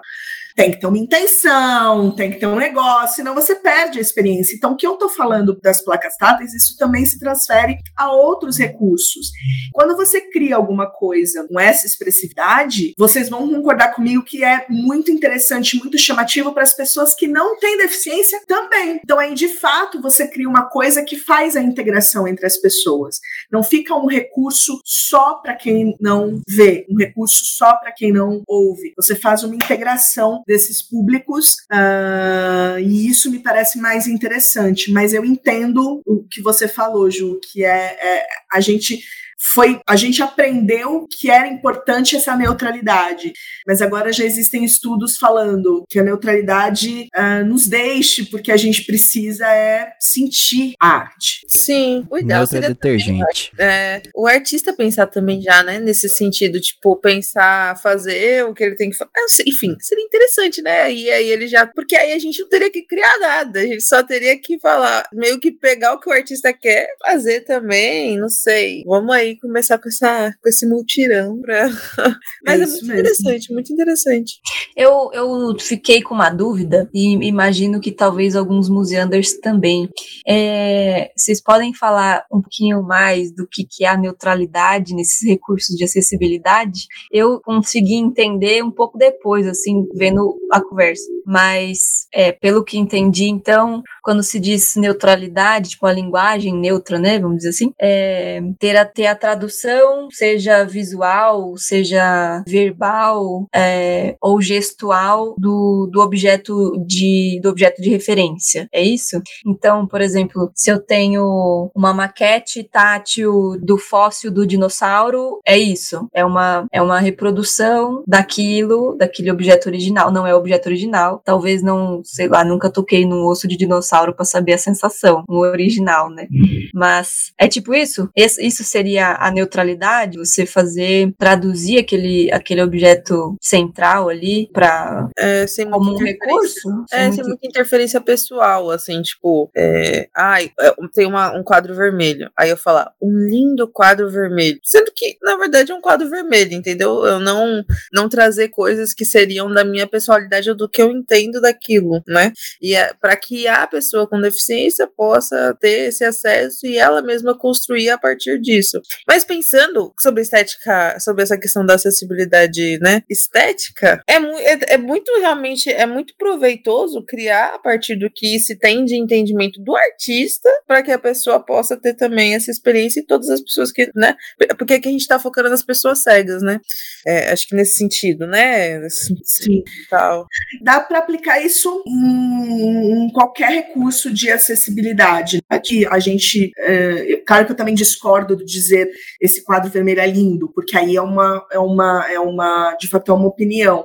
tem que ter uma intenção, tem que ter um negócio, senão você perde a experiência. Então, o que eu estou falando das placas táteis, isso também se transfere a outros recursos. Quando você cria alguma coisa com essa expressividade, vocês vão concordar comigo que é muito interessante, muito chamativo para as pessoas que não têm deficiência também. Então, aí, de fato, você cria uma coisa que faz a integração entre as pessoas. Não fica um recurso só para quem não vê, um recurso só para quem não ouve. Você faz uma integração desses públicos, uh, e isso me parece mais interessante. Mas eu entendo o que você falou, Ju, que é, é a gente foi a gente aprendeu que era importante essa neutralidade, mas agora já existem estudos falando que a neutralidade uh, nos deixe, porque a gente precisa é sentir a arte. Sim, o ideal Neutra é seria detergente. é, o artista pensar também já, né, nesse sentido, tipo, pensar, fazer o que ele tem que fazer. Enfim, seria interessante, né? E aí ele já. Porque aí a gente não teria que criar nada, a gente só teria que falar, meio que pegar o que o artista quer, fazer também, não sei. Vamos aí começar com, essa, com esse multirão pra. Mas é, isso muito mesmo. interessante, muito interessante. Eu, eu fiquei com uma dúvida e imagino que talvez alguns museanders também. É, vocês podem falar um pouquinho mais do que, que é a neutralidade nesses recursos de acessibilidade? Eu consegui entender um pouco depois, assim, vendo a conversa. Mas, é, pelo que entendi, então, quando se diz neutralidade, tipo a linguagem neutra, né, vamos dizer assim, é, ter, a, ter a tradução, seja visual, seja verbal é, ou gestual do, do objeto de do objeto de referência, é isso? Então, por exemplo, se eu tenho uma maquete tátil do fóssil do dinossauro, é isso, é uma é uma reprodução daquilo, daquele objeto original, não é o objeto original, talvez não, sei lá, nunca toquei num osso de dinossauro para saber a sensação, no original, né? Mas é tipo isso? Isso seria a neutralidade? Você fazer, traduzir aquele, aquele objeto central ali para É, como um recurso? É, Sem sem muito- muita interferência pessoal, assim, tipo, é, ai, é, tem uma, um quadro vermelho. Aí eu falar, um lindo quadro vermelho. Sendo que, na verdade, é um quadro vermelho, entendeu? Eu não, não trazer coisas que seriam da minha personalidade ou do que eu entendo daquilo, né? E é, para que a pessoa com deficiência possa ter esse acesso e ela mesma construir a partir disso. Mas pensando sobre estética, sobre essa questão da acessibilidade, né, estética, é, mu- é, é muito realmente, é muito proveitoso criar a partir do que se tem de entendimento do artista para que a pessoa possa ter também essa experiência e todas as pessoas que, né, porque aqui a gente tá focando nas pessoas cegas, né, É, acho que nesse sentido, né, Sim. tal. Dá para aplicar isso em, em qualquer recurso de acessibilidade. Aqui a gente, é, claro que eu também discordo de dizer esse quadro vermelho é lindo, porque aí é uma, é uma, é uma, de fato é uma opinião.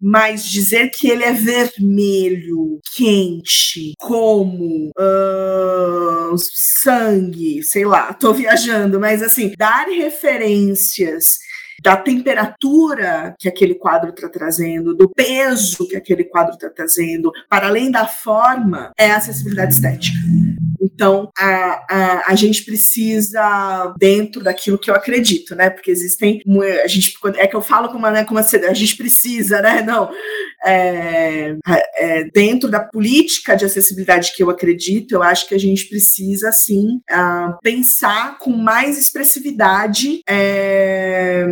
Mas dizer que ele é vermelho, quente, como ahn, sangue, sei lá, tô viajando, mas assim, dar referências da temperatura que aquele quadro está trazendo, do peso que aquele quadro está trazendo, para além da forma, é acessibilidade estética. Então, a, a, a gente precisa, dentro daquilo que eu acredito, né? Porque existem. A gente, é que eu falo com uma, né, com uma. A gente precisa, né? Não. É, é, dentro da política de acessibilidade que eu acredito, eu acho que a gente precisa, sim, ah, pensar com mais expressividade é,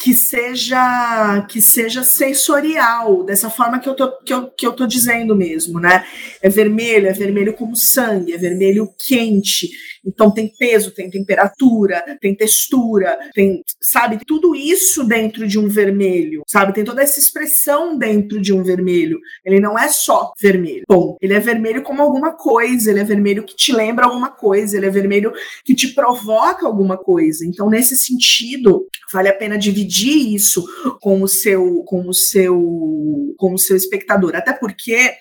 que seja que seja sensorial, dessa forma que eu tô, que eu, que eu tô dizendo mesmo, né? É vermelho, é vermelho como sangue, é vermelho quente. Então tem peso, tem temperatura, tem textura, tem, sabe, tudo isso dentro de um vermelho, sabe? Tem toda essa expressão dentro de um vermelho. Ele não é só vermelho. Bom, ele é vermelho como alguma coisa, ele é vermelho que te lembra alguma coisa, ele é vermelho que te provoca alguma coisa. Então, nesse sentido, vale a pena dividir isso com o seu com o seu com o seu espectador, até porque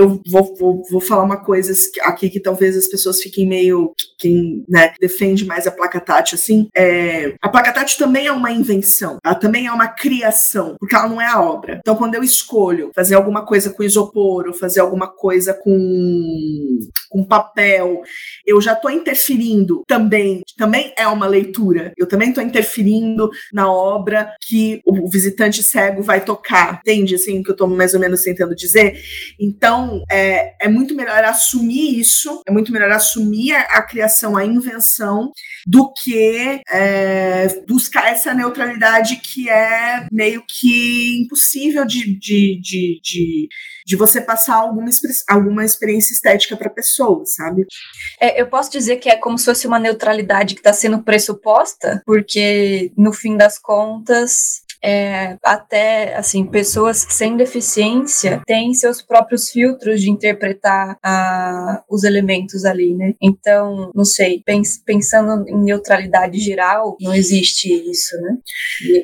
eu vou, vou, vou falar uma coisa aqui que talvez as pessoas fiquem meio. Quem né, defende mais a placa tátil, assim. É, a placa tátil também é uma invenção, ela também é uma criação, porque ela não é a obra. Então, quando eu escolho fazer alguma coisa com isopor, ou fazer alguma coisa com, com papel, eu já estou interferindo também. Também é uma leitura. Eu também estou interferindo na obra que o visitante cego vai tocar. Entende, assim, o que eu estou mais ou menos tentando dizer? Então, é, é muito melhor assumir isso, é muito melhor assumir a, a criação, a invenção, do que é, buscar essa neutralidade que é meio que impossível de, de, de, de, de você passar alguma, alguma experiência estética para a pessoa, sabe? É, eu posso dizer que é como se fosse uma neutralidade que está sendo pressuposta, porque no fim das contas é, até assim pessoas sem deficiência têm seus próprios filtros de interpretar a, os elementos ali, né? Então, não sei, pens, pensando em neutralidade geral, não existe isso, né?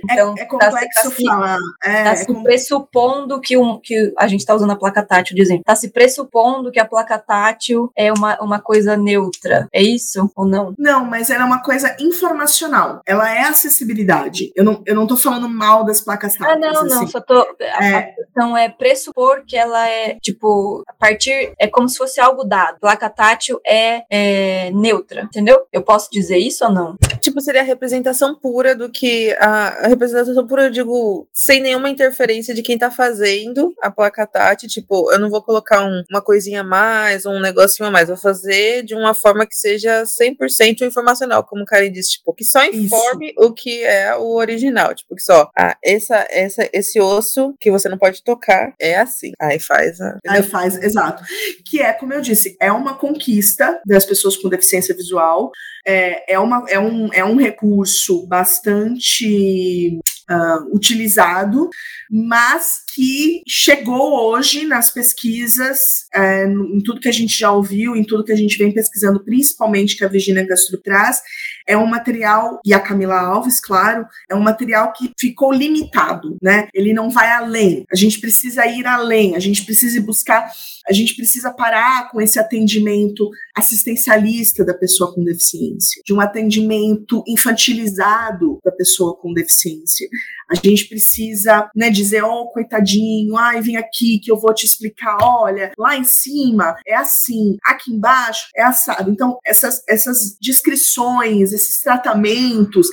Então, é, é complexo tá se, falar. É, tá se é pressupondo que, um, que a gente está usando a placa tátil exemplo. Está se pressupondo que a placa tátil é uma, uma coisa neutra. É isso ou não? Não, mas ela é uma coisa informacional. Ela é acessibilidade. Eu não, eu não tô falando mal das placas táteis. Ah, não, não. Assim. Só tô. É... A questão é pressupor que ela é, tipo, a partir. É como se fosse algo dado. Placa tátil é, é neutra, entendeu? Eu posso dizer isso ou não? Tipo, seria a representação pura do que. A, a representação pura, eu digo, sem nenhuma interferência de quem tá fazendo a placa tátil. Tipo, eu não vou colocar um, uma coisinha a mais, um negocinho a mais. Vou fazer de uma forma que seja 100% informacional, como o Karen disse, tipo, que só informe Isso. o que é o original. Tipo, que só, ah, essa, essa, esse osso que você não pode tocar é assim. Aí faz a. Aí faz, exato. Que é, como eu disse, é uma conquista das pessoas com deficiência visual. É, é, uma, é, um, é um recurso bastante uh, utilizado, mas que chegou hoje nas pesquisas, é, em tudo que a gente já ouviu, em tudo que a gente vem pesquisando, principalmente que a Virginia Castro traz, é um material, e a Camila Alves, claro, é um material que ficou limitado, né? Ele não vai além. A gente precisa ir além, a gente precisa buscar, a gente precisa parar com esse atendimento assistencialista da pessoa com deficiência, de um atendimento infantilizado da pessoa com deficiência. A gente precisa, né, dizer, oh, coitadinho, ai, vem aqui que eu vou te explicar, olha, lá em cima é assim, aqui embaixo é assado. Então, essas, essas descrições, esses tratamentos,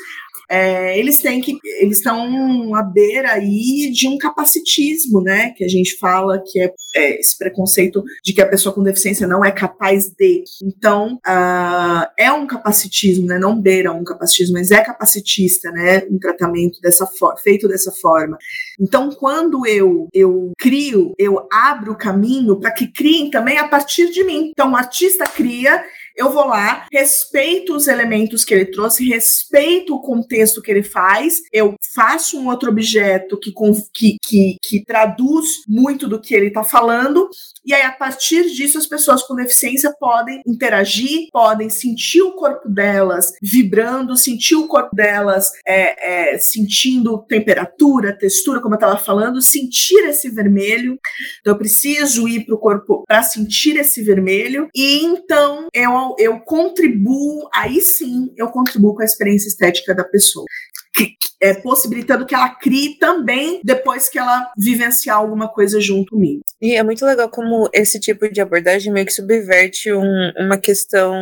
é, eles têm que eles estão à beira aí de um capacitismo, né? Que a gente fala que é, é, esse preconceito de que a pessoa com deficiência não é capaz de. Então uh, é um capacitismo, né? Não beira um capacitismo, mas é capacitista, né? Um tratamento dessa feito dessa forma. Então quando eu eu crio, eu abro o caminho para que criem também a partir de mim. Então o artista cria eu vou lá, respeito os elementos que ele trouxe, respeito o contexto que ele faz, eu faço um outro objeto que, que, que, que traduz muito do que ele está falando, e aí, a partir disso, as pessoas com deficiência podem interagir, podem sentir o corpo delas vibrando, sentir o corpo delas é, é, sentindo temperatura, textura, como eu estava falando, sentir esse vermelho. Então, eu preciso ir para o corpo para sentir esse vermelho, e então eu eu, contribuo, aí sim, eu contribuo com a experiência estética da pessoa. É, possibilitando que ela crie também depois que ela vivenciar alguma coisa junto comigo. E é muito legal como esse tipo de abordagem meio que subverte um, uma questão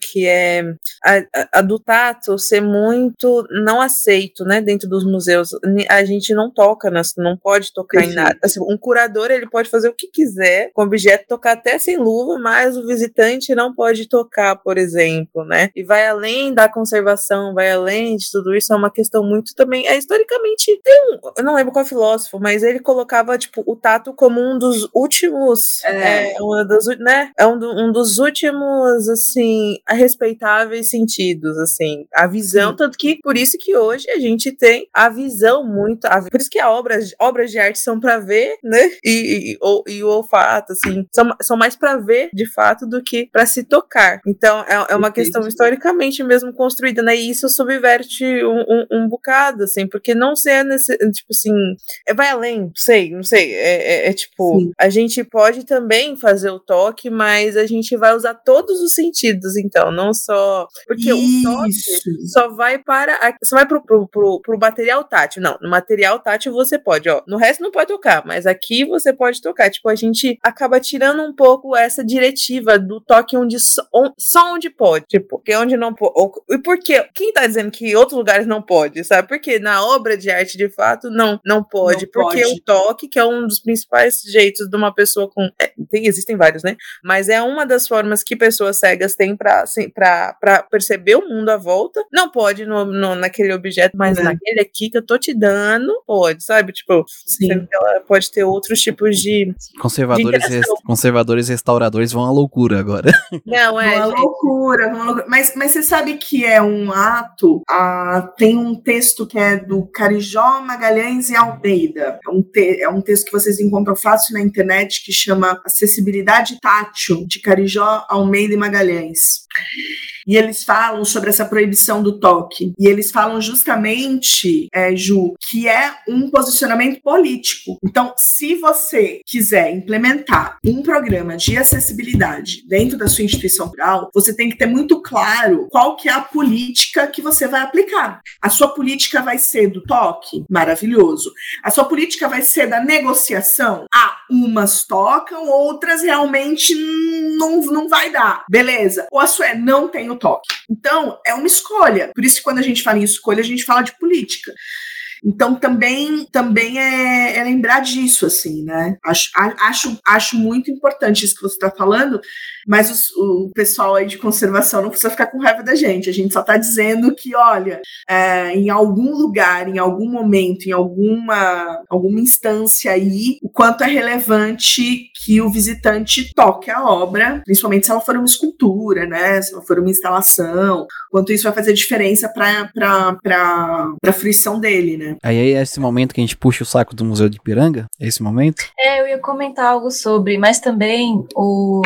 que é a, a, a, do tato ser muito não aceito, né, dentro dos museus. A gente não toca, não pode tocar em nada. Assim, um curador ele pode fazer o que quiser com o objeto, tocar até sem luva, mas o visitante não pode tocar, por exemplo, né? E vai além da conservação, vai além de tudo isso, é uma questão muito também. É historicamente tem um, eu não lembro qual filósofo, mas ele colocava tipo o tato como um dos últimos, é, é um dos, né? É um, do, um dos últimos assim respeitáveis sentidos, assim, a visão, Sim. tanto que por isso que hoje a gente tem a visão muito, a, por isso que as obras, obras de arte são para ver, né? E, e, o, e o olfato, assim, são, são mais para ver de fato do que para se tocar. Então é, é uma questão historicamente mesmo construída, né? E isso subverte um, um, um bocado, assim, porque não ser nesse, tipo assim, é, vai além, sei, não sei, é, é, é tipo, Sim. a gente pode também fazer o toque, mas a gente vai usar todos os sentidos, então, não só, porque Isso. o toque só vai para, só vai pro, pro, pro, pro material tátil, não, no material tátil você pode, ó, no resto não pode tocar, mas aqui você pode tocar, tipo, a gente acaba tirando um pouco essa diretiva do toque onde só, só onde pode, tipo, porque onde não pode, e por quê? Quem tá dizendo que outros lugares não pode, sabe? Porque na obra de arte, de fato, não, não pode. Não porque pode. o toque, que é um dos principais jeitos de uma pessoa com. É, tem, existem vários, né? Mas é uma das formas que pessoas cegas têm para assim, perceber o mundo à volta. Não pode no, no naquele objeto, mas é. naquele aqui que eu tô te dando, pode, sabe? Tipo, ela pode ter outros tipos de. Conservadores, de rest, conservadores restauradores vão à loucura agora. Não, é. Vão à loucura, vão à loucura. Mas, mas você sabe que é um ato. A, tem um texto que é do Carijó Magalhães e Almeida. É um, te é um texto que vocês encontram fácil na internet que chama Acessibilidade Tátil, de Carijó, Almeida e Magalhães. E eles falam sobre essa proibição do toque. E eles falam justamente, é, Ju, que é um posicionamento político. Então, se você quiser implementar um programa de acessibilidade dentro da sua instituição rural, você tem que ter muito claro qual que é a política que você vai aplicar. A sua política vai ser do toque? Maravilhoso. A sua política vai ser da negociação? Ah, umas tocam, outras realmente não, não vai dar. Beleza. Ou a sua é não tem o toque. Então, é uma escolha. Por isso que quando a gente fala em escolha, a gente fala de política. Então também também é, é, lembrar disso assim, né? Acho, acho, acho muito importante isso que você está falando, mas os, o pessoal aí de conservação não precisa ficar com raiva da gente. A gente só está dizendo que, olha, é, em algum lugar, em algum momento, em alguma, alguma instância aí, o quanto é relevante que o visitante toque a obra, principalmente se ela for uma escultura, né? Se ela for uma instalação, quanto isso vai fazer diferença para a fruição dele, né? Aí é esse momento que a gente puxa o saco do Museu de Piranga? É esse momento? É, eu ia comentar algo sobre, mas também o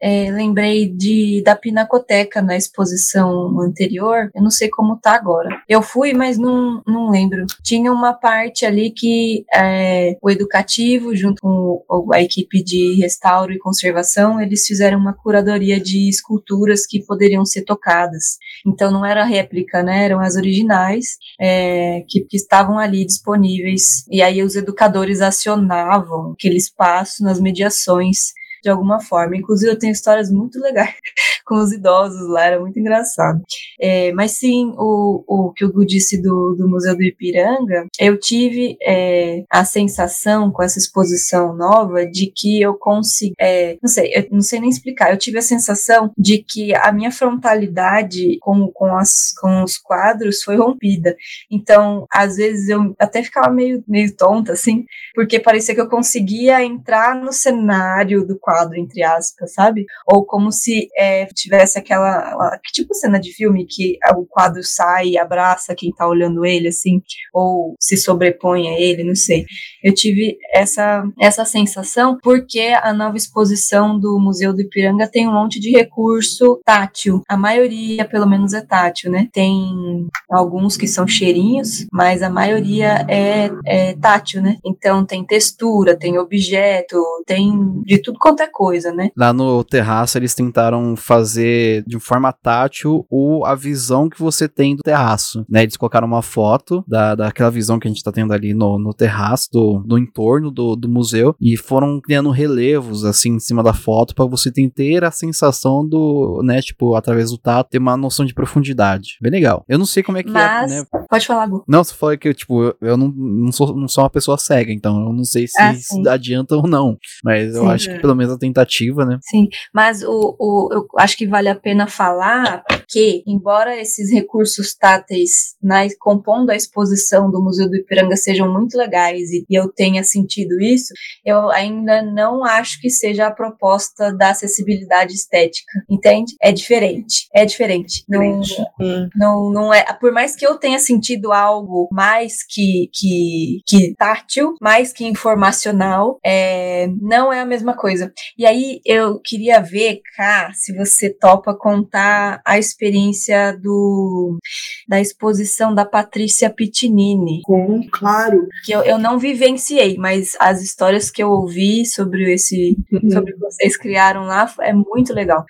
é, lembrei de da Pinacoteca na exposição anterior. Eu não sei como tá agora. Eu fui, mas não, não lembro. Tinha uma parte ali que é, o educativo, junto com a equipe de restauro e conservação, eles fizeram uma curadoria de esculturas que poderiam ser tocadas. Então não era réplica, né? Eram as originais é, que, que estavam ali disponíveis. E aí os educadores acionavam aquele espaço nas mediações de alguma forma. Inclusive, eu tenho histórias muito legais com os idosos lá, era muito engraçado. É, mas sim, o, o que o Gu disse do, do Museu do Ipiranga, eu tive é, a sensação com essa exposição nova de que eu consegui. É, não sei, eu não sei nem explicar, eu tive a sensação de que a minha frontalidade com, com, as, com os quadros foi rompida. Então, às vezes eu até ficava meio, meio tonta, assim, porque parecia que eu conseguia entrar no cenário do quadro, entre aspas, sabe? Ou como se é, tivesse aquela. Que tipo cena de filme que o quadro sai e abraça quem tá olhando ele, assim, ou se sobrepõe a ele, não sei. Eu tive essa, essa sensação porque a nova exposição do Museu do Ipiranga tem um monte de recurso tátil. A maioria, pelo menos, é tátil, né? Tem alguns que são cheirinhos, mas a maioria é, é tátil, né? Então tem textura, tem objeto, tem de tudo quanto quanto é coisa, né? Lá no terraço eles tentaram fazer de forma tátil o, a visão que você tem do terraço, né? Eles colocaram uma foto da, daquela visão que a gente tá tendo ali no, no terraço, do, do entorno do, do museu, e foram criando relevos, assim, em cima da foto, para você ter a sensação do, né, tipo, através do tato, ter uma noção de profundidade. Bem legal. Eu não sei como é que Mas... é, né? Pode falar, Gu. Não, você falou que, tipo, eu, eu não, não, sou, não sou uma pessoa cega, então eu não sei se ah, adianta ou não. Mas sim, eu acho é. que pelo menos a tentativa, né? Sim, mas o, o, eu acho que vale a pena falar que, embora esses recursos táteis na, compondo a exposição do Museu do Ipiranga sejam muito legais e, e eu tenha sentido isso, eu ainda não acho que seja a proposta da acessibilidade estética, entende? É diferente, é diferente. Não, não, não é, por mais que eu tenha sentido algo mais que, que, que tátil, mais que informacional, é, não é a mesma coisa. E aí eu queria ver, Cá, se você topa contar a experiência do da exposição da Patrícia Pitinini. Com, claro. Que eu, eu não vivenciei, mas as histórias que eu ouvi sobre esse, uhum. sobre o que vocês criaram lá é muito legal.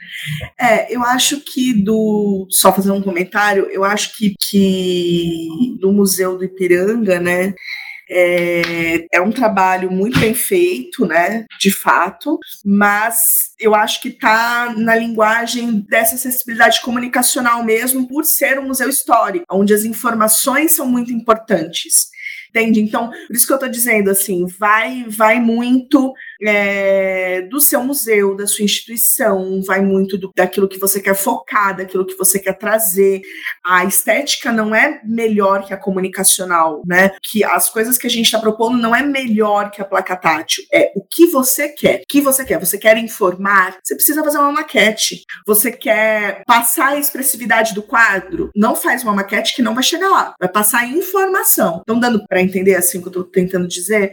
É, eu acho que do. Só fazer um comentário, eu acho que, que do Museu do Ipiranga, né? É, é um trabalho muito bem feito, né? De fato, mas eu acho que está na linguagem dessa acessibilidade comunicacional mesmo, por ser um museu histórico, onde as informações são muito importantes. Entende? Então, por isso que eu estou dizendo assim, vai, vai muito é, do seu museu, da sua instituição, vai muito do, daquilo que você quer focar, daquilo que você quer trazer. A estética não é melhor que a comunicacional, né? Que as coisas que a gente está propondo não é melhor que a placa tátil, é o que você quer. O que você quer? Você quer informar? Você precisa fazer uma maquete. Você quer passar a expressividade do quadro? Não faz uma maquete que não vai chegar lá. Vai passar informação. Estão dando para entender assim o que eu estou tentando dizer?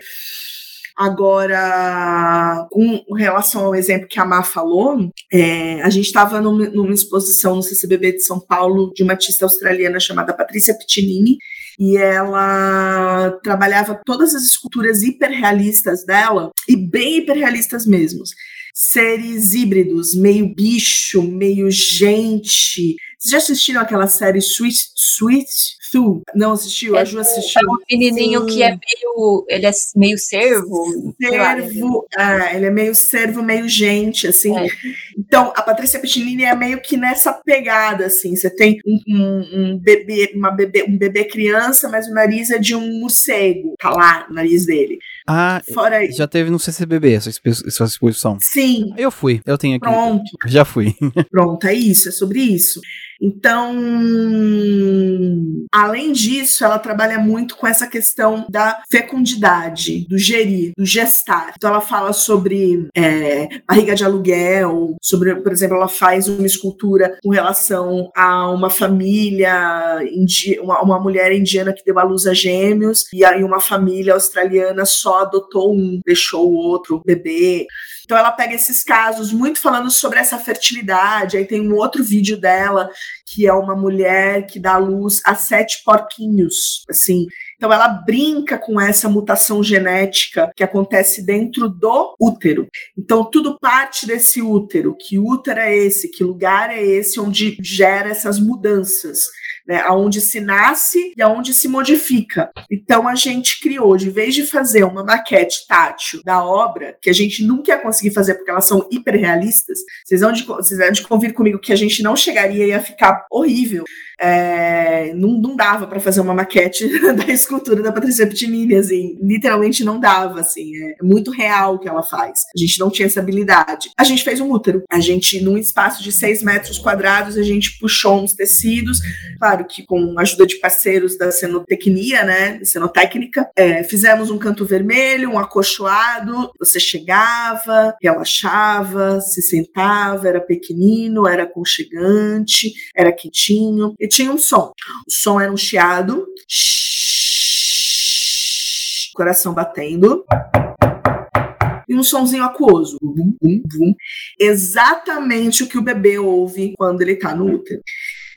Agora, com relação ao exemplo que a Má falou, é, a gente estava numa, exposição no CCBB de São Paulo de uma artista australiana chamada Patrícia Piccinini, e ela trabalhava todas as esculturas hiperrealistas dela, e bem hiperrealistas mesmo. Seres híbridos, meio bicho, meio gente. Vocês já assistiram aquela série Sweet, Sweet Tu não assistiu? É, a Ju assistiu. É um menininho Sim. que é meio. Ele é meio servo. Servo. Ah, ele é meio servo, meio gente, assim. É. Então, a Patrícia Piccinini é meio que nessa pegada, assim. Você tem um, um, um, bebê, uma bebê, um bebê criança, mas o nariz é de um morcego. Tá lá o nariz dele. Ah, Fora já teve no CCBB essa, essa exposição. Sim. Eu fui, eu tenho aqui. Pronto. Já fui. Pronto, é isso, é sobre isso. Então, além disso, ela trabalha muito com essa questão da fecundidade, do gerir, do gestar. Então, ela fala sobre é, barriga de aluguel, sobre, por exemplo, ela faz uma escultura com relação a uma família, uma, uma mulher indiana que deu à luz a gêmeos, e aí uma família australiana só adotou um, deixou o outro bebê. Então ela pega esses casos muito falando sobre essa fertilidade. Aí tem um outro vídeo dela que é uma mulher que dá luz a sete porquinhos, assim. Então ela brinca com essa mutação genética que acontece dentro do útero. Então tudo parte desse útero. Que útero é esse? Que lugar é esse onde gera essas mudanças? Né? Aonde se nasce e aonde se modifica. Então a gente criou, de vez de fazer uma maquete tátil da obra, que a gente nunca ia conseguir fazer porque elas são hiperrealistas, vocês vão de, vocês vão de convir comigo que a gente não chegaria e ia ficar horrível. É, não, não, dava para fazer uma maquete da escultura da Patrícia Pitinini, assim, literalmente não dava, assim, é muito real o que ela faz. A gente não tinha essa habilidade. A gente fez um útero. A gente, num espaço de 6 metros quadrados, a gente puxou uns tecidos, claro que com a ajuda de parceiros da cenotecnia, né, cenotécnica, é, fizemos um canto vermelho, um acolchoado, você chegava, relaxava, se sentava, era pequenino, era aconchegante, era quentinho, e tinha um som. O som era um chiado, coração batendo e um sonzinho aquoso. Bum, bum, bum. Exatamente o que o bebê ouve quando ele tá no útero.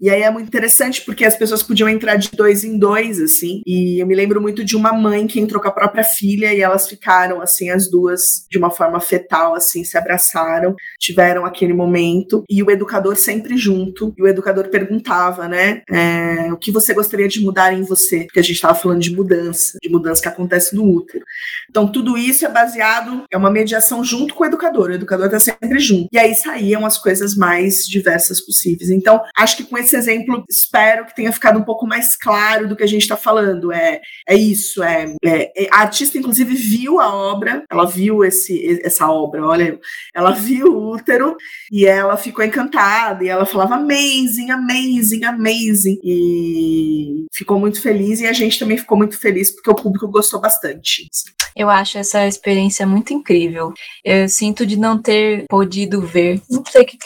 E aí é muito interessante porque as pessoas podiam entrar de dois em dois, assim. E eu me lembro muito de uma mãe que entrou com a própria filha e elas ficaram, assim, as duas de uma forma fetal, assim, se abraçaram, tiveram aquele momento. E o educador sempre junto. E o educador perguntava, né, é, o que você gostaria de mudar em você? Porque a gente estava falando de mudança, de mudança que acontece no útero. Então, tudo isso é baseado, é uma mediação junto com o educador. O educador está sempre junto. E aí saíam as coisas mais diversas possíveis. Então, acho que com esse esse exemplo, espero que tenha ficado um pouco mais claro do que a gente está falando. É, é isso. É, é, é, a artista, inclusive, viu a obra, ela viu esse, essa obra, olha, ela viu o útero e ela ficou encantada e ela falava amazing, amazing, amazing. E ficou muito feliz e a gente também ficou muito feliz porque o público gostou bastante. Eu acho essa experiência muito incrível. Eu sinto de não ter podido ver. Não sei o que.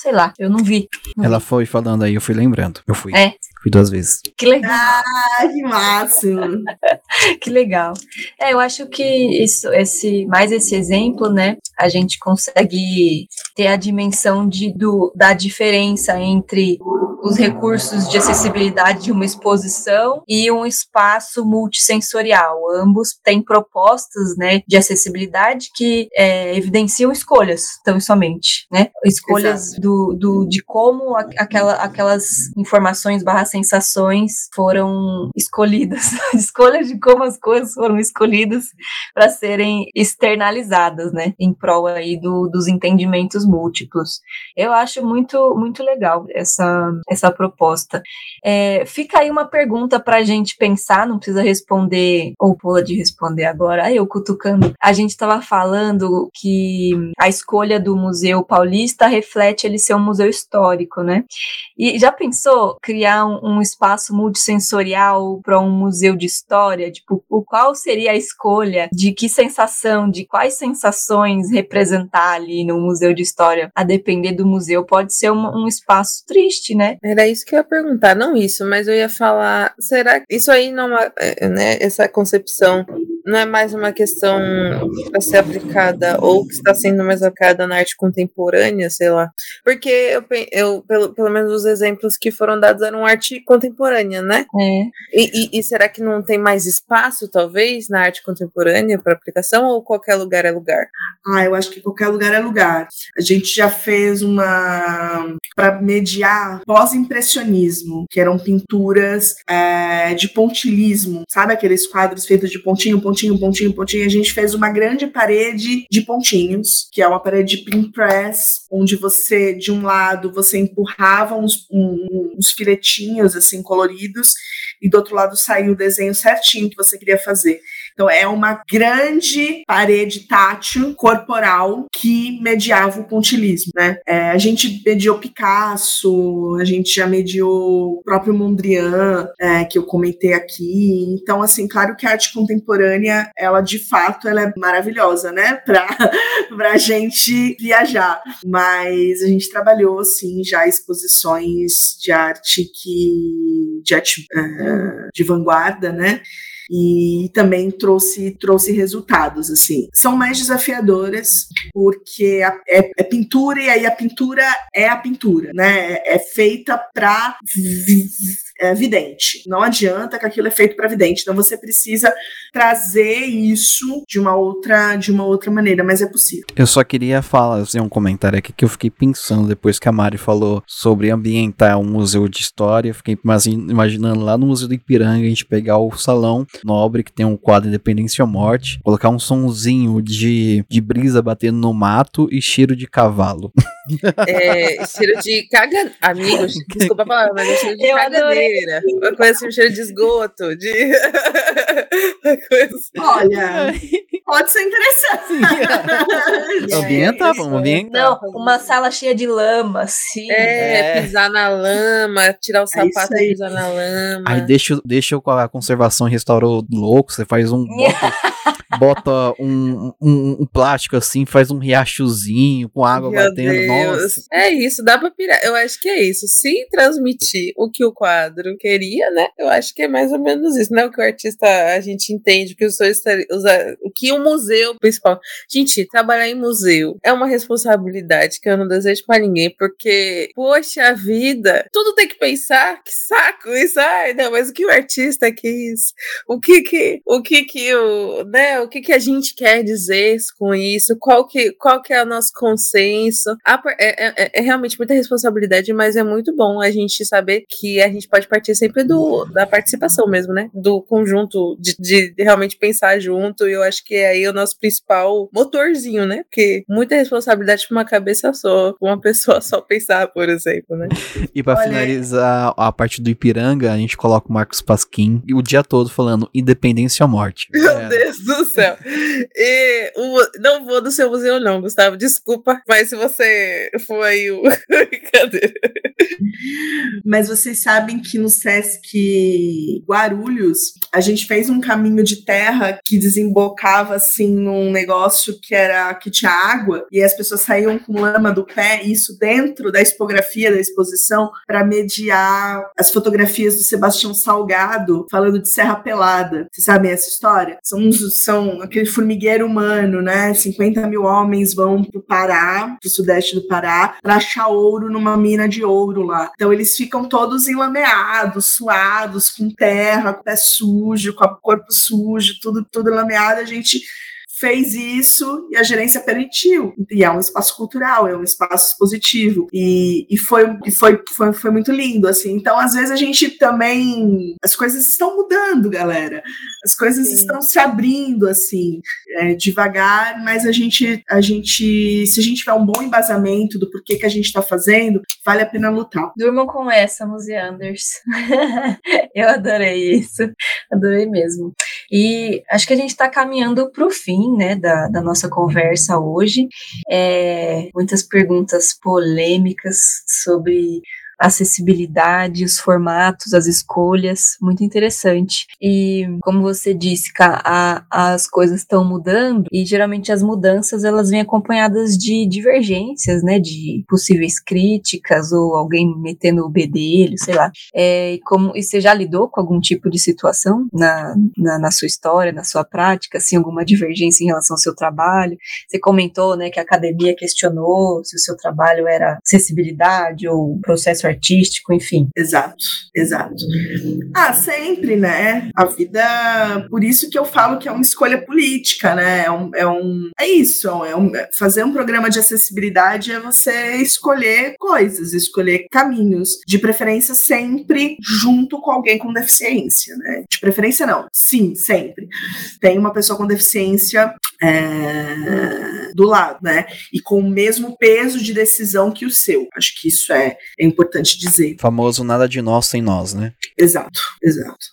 Sei lá, eu não vi. Ela foi falando aí, eu fui lembrando. Eu fui. É. Fui duas vezes. Que legal. Ah, que máximo. que legal. É, eu acho que isso, esse, mais esse exemplo, né? A gente consegue ter a dimensão de, do, da diferença entre os recursos de acessibilidade de uma exposição e um espaço multissensorial. Ambos têm propostas né, de acessibilidade que é, evidenciam escolhas, tão somente, né? Escolhas do, do, de como aquela, aquelas informações barra sensações foram escolhidas. Escolha de como as coisas foram escolhidas para serem externalizadas, né, em prol aí do, dos entendimentos múltiplos. Eu acho muito, muito legal essa, essa proposta. É, fica aí uma pergunta para a gente pensar, não precisa responder, ou pode responder agora, eu cutucando. A gente estava falando que a escolha do Museu Paulista reflete ele ser um museu histórico, né? E já pensou criar um, um espaço multissensorial para um museu de história? Tipo, o qual seria a escolha de que sensação, de quais sensações representar ali no museu de história? A depender do museu, pode ser um, um espaço triste, né? Era isso que eu ia perguntar, não isso, mas eu ia falar, será que isso aí não é, né, essa concepção não é mais uma questão para ser aplicada ou que está sendo mais aplicada na arte contemporânea, sei lá. Porque eu, eu pelo, pelo menos os exemplos que foram dados eram arte contemporânea, né? É. E, e, e será que não tem mais espaço, talvez, na arte contemporânea para aplicação ou qualquer lugar é lugar? Ah, eu acho que qualquer lugar é lugar. A gente já fez uma para mediar pós-impressionismo, que eram pinturas é, de pontilismo, sabe aqueles quadros feitos de pontinho, pontinho, pontinho, pontinho. A gente fez uma grande parede de pontinhos, que é uma parede de pin press, onde você, de um lado, você empurrava uns, um, uns filetinhos assim coloridos e do outro lado saiu o desenho certinho que você queria fazer. Então é uma grande parede tátil corporal que mediava o pontilismo, né? É, a gente mediou Picasso, a gente já mediou o próprio Mondrian, é, que eu comentei aqui. Então, assim, claro que a arte contemporânea, ela de fato, ela é maravilhosa, né? Para a gente viajar. Mas a gente trabalhou, sim, já exposições de arte que de arte uh, de vanguarda, né? E também trouxe, trouxe resultados, assim. São mais desafiadoras, porque é, é, pintura, e aí a pintura é a pintura, né? É, é feita para é, vidente. Não adianta que aquilo é feito para vidente. Então você precisa trazer isso de uma outra de uma outra maneira, mas é possível. Eu só queria fazer um comentário aqui que eu fiquei pensando depois que a Mari falou sobre ambientar um museu de história. Fiquei imaginando lá no Museu do Ipiranga a gente pegar o salão nobre que tem um quadro Independência ou Morte, colocar um sonzinho de, de brisa batendo no mato e cheiro de cavalo. É, cheiro de caga... Amigos, desculpa a palavra, mas é cheiro de eu cagadeira. Uma coisa assim, um cheiro de esgoto, de... coisa assim. Olha, pode ser interessante. Ambienta, vamos ambientar. Não, uma sala cheia de lama, sim. É, é. pisar na lama, tirar o é sapato e pisar na lama. Aí deixa, deixa a conservação e restaurou louco, você faz um... Bota, um, um, um, plástico assim, faz um riachozinho com água Meu batendo. Deus. Nossa. É isso, dá pra pirar. Eu acho que é isso. Se transmitir o que o quadro queria, né? Eu acho que é mais ou menos isso. Não é o que o artista a gente entende, que o, o que o museu principal. Gente, trabalhar em museu é uma responsabilidade que eu não desejo para ninguém, porque, poxa vida, tudo tem que pensar. Que saco isso. Ai, não, mas o que o artista quis? O que que o que que o, né, o que que a gente quer dizer com isso? Qual que qual que é o nosso consenso? A é, é, é, é, realmente muita responsabilidade, mas é muito bom a gente saber que a gente pode partir sempre do, da participação mesmo, né? Do conjunto, de, de, de realmente pensar junto. E eu acho que é aí o nosso principal motorzinho, né? Porque muita responsabilidade para uma cabeça só, uma pessoa só pensar, por exemplo, né? E para finalizar a parte do Ipiranga, a gente coloca o Marcos Pasquim e o dia todo falando independência ou morte. Meu é. Deus do céu. E o, não vou do seu museu, não, Gustavo. Desculpa, mas se você foi o. Cadê? Mas vocês sabem que no Sesc Guarulhos, a gente fez um caminho de terra que desembocava assim num negócio que era que tinha água e as pessoas saíam com lama do pé, isso dentro da expografia da exposição para mediar as fotografias do Sebastião Salgado falando de Serra Pelada. Vocês sabem essa história? São, são aquele formigueiro humano, né? 50 mil homens vão pro Pará, pro sudeste do Pará para achar ouro numa mina de ouro lá. Então eles ficam todos enlameados, suados, com terra, com o pé sujo, com o corpo sujo, tudo, tudo lameado. A gente fez isso e a gerência permitiu. E é um espaço cultural, é um espaço positivo. E, e, foi, e foi, foi, foi muito lindo, assim. Então, às vezes, a gente também. As coisas estão mudando, galera. As coisas Sim. estão se abrindo, assim, é, devagar, mas a gente, a gente, se a gente tiver um bom embasamento do porquê que a gente está fazendo, vale a pena lutar. Durmam com essa, Museanders. Eu adorei isso. Adorei mesmo. E acho que a gente está caminhando para o fim né, da, da nossa conversa hoje. É, muitas perguntas polêmicas sobre acessibilidade, os formatos, as escolhas, muito interessante. E como você disse, a, as coisas estão mudando e geralmente as mudanças elas vêm acompanhadas de divergências, né, de possíveis críticas ou alguém metendo o bedelho, sei lá. É, e como e você já lidou com algum tipo de situação na, na, na sua história, na sua prática, assim, alguma divergência em relação ao seu trabalho? Você comentou, né, que a academia questionou se o seu trabalho era acessibilidade ou processo artístico, enfim. Exato, exato. Ah, sempre, né? A vida. Por isso que eu falo que é uma escolha política, né? É, um, é, um, é isso. É um, fazer um programa de acessibilidade é você escolher coisas, escolher caminhos. De preferência, sempre junto com alguém com deficiência, né? De preferência, não. Sim, sempre. Tem uma pessoa com deficiência é, do lado, né? E com o mesmo peso de decisão que o seu. Acho que isso é, é importante dizer. famoso nada de nós sem nós, né? Exato, exato.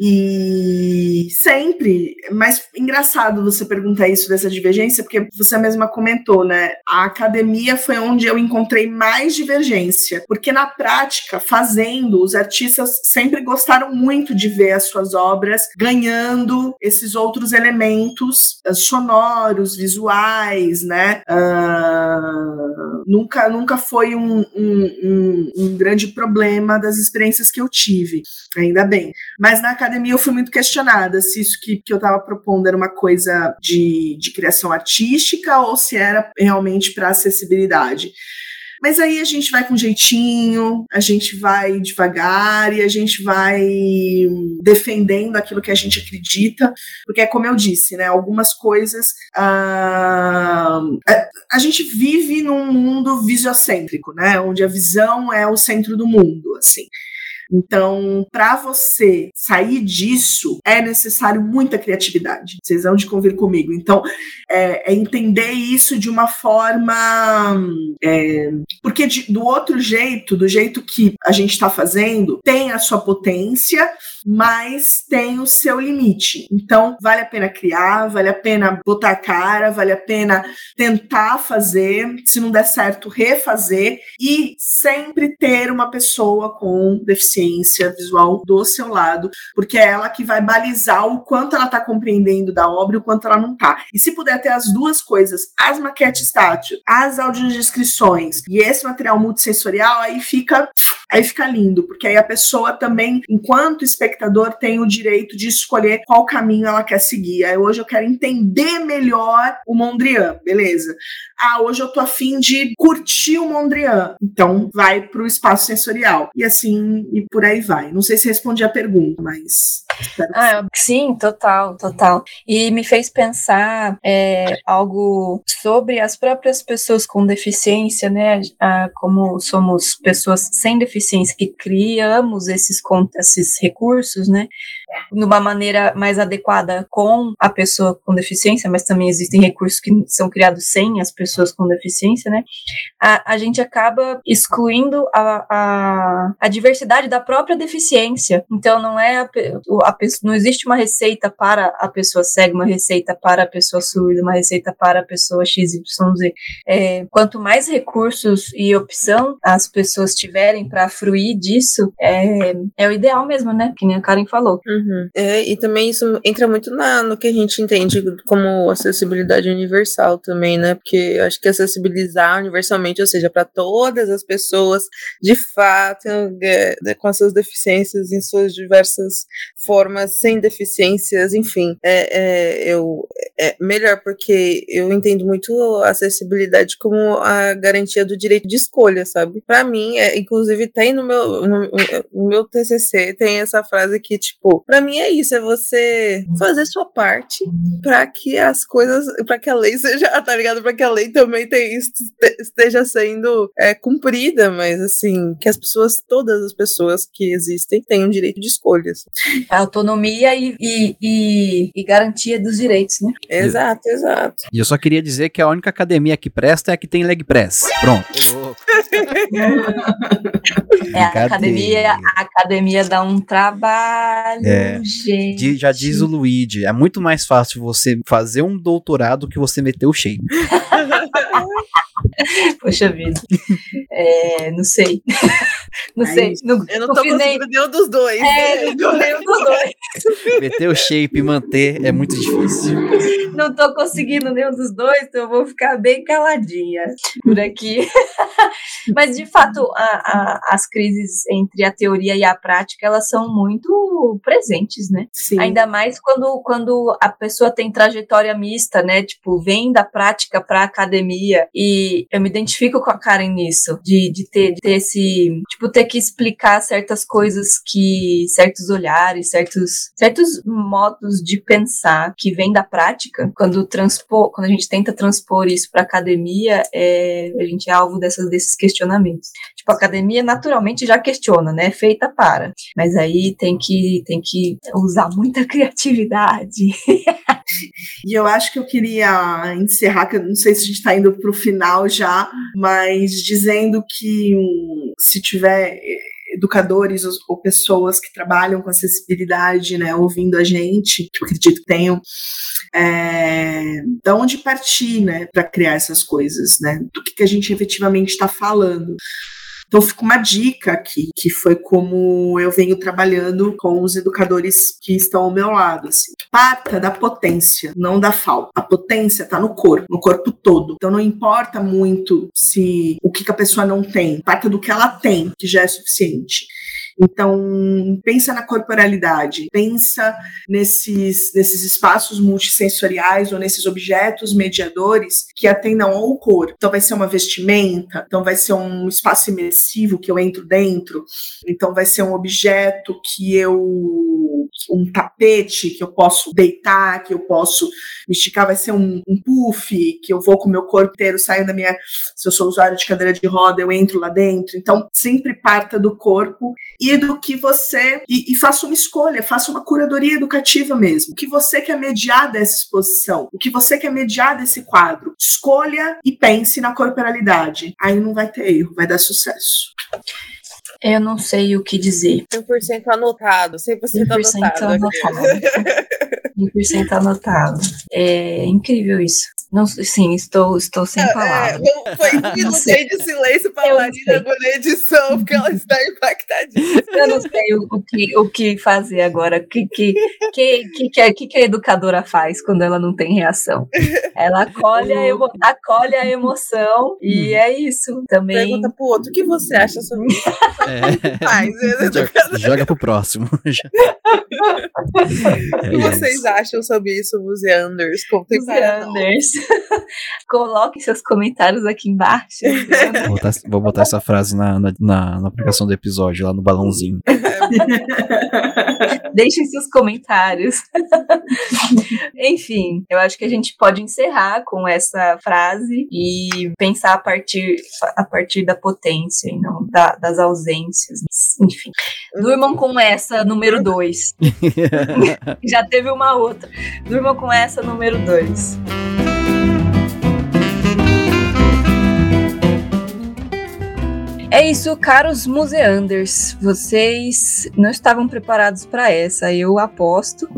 E sempre, mas engraçado você perguntar isso dessa divergência, porque você mesma comentou, né? A academia foi onde eu encontrei mais divergência, porque na prática, fazendo, os artistas sempre gostaram muito de ver as suas obras ganhando esses outros elementos uh, sonoros, visuais, né? Uh, nunca, nunca foi um, um, um, um grande problema das experiências que eu tive, ainda bem. Mas na academia eu fui muito questionada se isso que, que eu estava propondo era uma coisa de, de criação artística ou se era realmente para acessibilidade. Mas aí a gente vai com jeitinho, a gente vai devagar e a gente vai defendendo aquilo que a gente acredita, porque é como eu disse, né? Algumas coisas uh, a, a, gente vive num mundo visiocêntrico, né? Onde a visão é o centro do mundo, assim. Então, para você sair disso, é necessário muita criatividade. Vocês vão de convir comigo. Então, é, é entender isso de uma forma. É, porque de, do outro jeito, do jeito que a gente está fazendo, tem a sua potência, mas tem o seu limite. Então, vale a pena criar, vale a pena botar a cara, vale a pena tentar fazer, se não der certo, refazer e sempre ter uma pessoa com deficiência visual do seu lado, porque é ela que vai balizar o quanto ela está compreendendo da obra e o quanto ela não está. E se puder ter as duas coisas, as maquetes tátil, as audiodescrições e esse material multissensorial, aí fica aí fica lindo, porque aí a pessoa também, enquanto espectador, tem o direito de escolher qual caminho ela quer seguir. Aí hoje eu quero entender melhor o Mondrian, beleza? Ah, hoje eu tô afim de curtir o Mondrian. Então vai pro espaço sensorial. E assim, e por aí vai. Não sei se respondi a pergunta, mas. Ah, sim, total, total. E me fez pensar é, algo sobre as próprias pessoas com deficiência, né? Ah, como somos pessoas sem deficiência que criamos esses, esses recursos, né? Numa maneira mais adequada com a pessoa com deficiência, mas também existem recursos que são criados sem as pessoas com deficiência, né? A, a gente acaba excluindo a, a, a diversidade da própria deficiência. Então, não é a, a, não existe uma receita para a pessoa cega, uma receita para a pessoa surda, uma receita para a pessoa XYZ. É, quanto mais recursos e opção as pessoas tiverem para fruir disso, é, é o ideal mesmo, né? Que nem a Karen falou. Uhum. É, e também isso entra muito na, no que a gente entende como acessibilidade universal também, né? Porque acho que acessibilizar universalmente, ou seja, para todas as pessoas, de fato, é, com as suas deficiências em suas diversas formas, sem deficiências, enfim. É, é, eu, é melhor, porque eu entendo muito a acessibilidade como a garantia do direito de escolha, sabe? Para mim, é, inclusive tem no meu, no, no, meu TCC, tem essa frase que, tipo, para mim é isso, é você fazer sua parte para que as coisas, para que a lei seja, tá ligado? Para que a lei também tem, esteja sendo é, cumprida, mas assim, que as pessoas, todas as pessoas que existem, tenham direito de escolhas. Autonomia e, e, e, e garantia dos direitos, né? Exato, exato. E eu só queria dizer que a única academia que presta é a que tem leg press. Pronto. é, a academia, a academia dá um trabalho, é. gente. Já diz o Luigi, é muito mais fácil você fazer um doutorado que você meter o shape. Poxa vida. É, não sei. Não Aí, sei. Não, eu não, não tô conseguindo nem... nenhum dos dois. É, nenhum dos dois. Meter o shape e manter é muito difícil. Não tô conseguindo nenhum dos dois, então eu vou ficar bem caladinha por aqui. Mas, de fato, a, a, as crises entre a teoria e a prática, elas são muito presentes, né? Sim. Ainda mais quando, quando a pessoa tem trajetória mista, né? Tipo, vem da prática para academia. E eu me identifico com a Karen nisso, de, de, ter, de ter esse. Tipo, ter que explicar certas coisas que. certos olhares, certos, certos modos de pensar que vem da prática. Quando, transpor, quando a gente tenta transpor isso para academia, é, a gente é alvo dessas, desses questionamentos. Tipo, a academia naturalmente já questiona, né? Feita para. Mas aí tem que, tem que usar muita criatividade. e eu acho que eu queria encerrar, que eu não sei se a gente está indo para o final já, mas dizendo que hum, se tiver educadores ou pessoas que trabalham com acessibilidade, né, ouvindo a gente, que eu acredito que tenham, é, da onde partir, né, para criar essas coisas, né, do que, que a gente efetivamente está falando. Então fica uma dica aqui, que foi como eu venho trabalhando com os educadores que estão ao meu lado. Assim. Parta da potência, não da falta. A potência está no corpo, no corpo todo. Então não importa muito se o que, que a pessoa não tem, parta do que ela tem, que já é suficiente. Então, pensa na corporalidade, pensa nesses, nesses espaços multissensoriais ou nesses objetos mediadores que atendam ao corpo. Então, vai ser uma vestimenta, então vai ser um espaço imersivo que eu entro dentro, então vai ser um objeto que eu. Um tapete que eu posso deitar, que eu posso me esticar, vai ser um, um puff que eu vou com o meu corpo inteiro, saio da minha. Se eu sou usuário de cadeira de roda, eu entro lá dentro. Então, sempre parta do corpo e do que você. E, e faça uma escolha, faça uma curadoria educativa mesmo. O que você quer mediar dessa exposição, o que você quer mediar desse quadro. Escolha e pense na corporalidade. Aí não vai ter erro, vai dar sucesso. Eu não sei o que dizer. 100% anotado, 100%, 100% anotado. anotado. 100% anotado. É incrível isso. Não, sim, estou, estou sem é, palavras. É, foi um minutinho de silêncio para a Marina na edição, porque ela está impactadíssima. Eu não sei o, o, que, o que fazer agora. O que, que, que, que, que, a, que a educadora faz quando ela não tem reação? Ela acolhe a, emo, acolhe a emoção e hum. é isso. Também. Pergunta pro outro, o que você acha sobre isso? É. Faz, joga, joga pro próximo. O que vocês acham sobre isso, Museanders? Museanders. Coloque seus comentários aqui embaixo. vou, botar, vou botar essa frase na, na, na, na aplicação do episódio, lá no balãozinho. Deixem seus comentários. Enfim, eu acho que a gente pode encerrar com essa frase e pensar a partir, a partir da potência e não da, das ausências. Enfim, durmam com essa número 2. Já teve uma outra. Durmam com essa número 2. É isso, caros museanders. Vocês não estavam preparados para essa, eu aposto.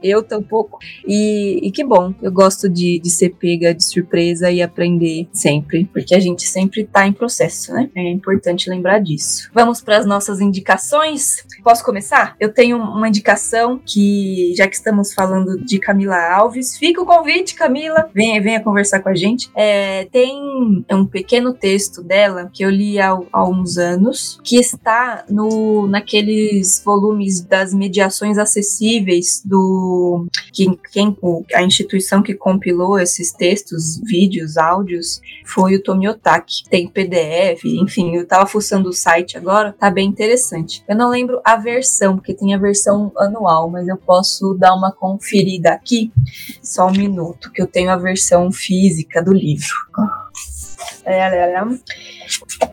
Eu tampouco. E, e que bom, eu gosto de, de ser pega de surpresa e aprender sempre, porque a gente sempre está em processo, né? É importante lembrar disso. Vamos para as nossas indicações? Posso começar? Eu tenho uma indicação que, já que estamos falando de Camila Alves, fica o convite, Camila, venha, venha conversar com a gente. É, tem um pequeno texto dela que eu li há, há alguns anos, que está no naqueles volumes das mediações acessíveis do que quem a instituição que compilou esses textos, vídeos, áudios foi o Tomiotaki. Tem PDF, enfim, eu tava fuçando o site agora, tá bem interessante. Eu não lembro a versão, porque tem a versão anual, mas eu posso dar uma conferida aqui. Só um minuto, que eu tenho a versão física do livro. É, é, é.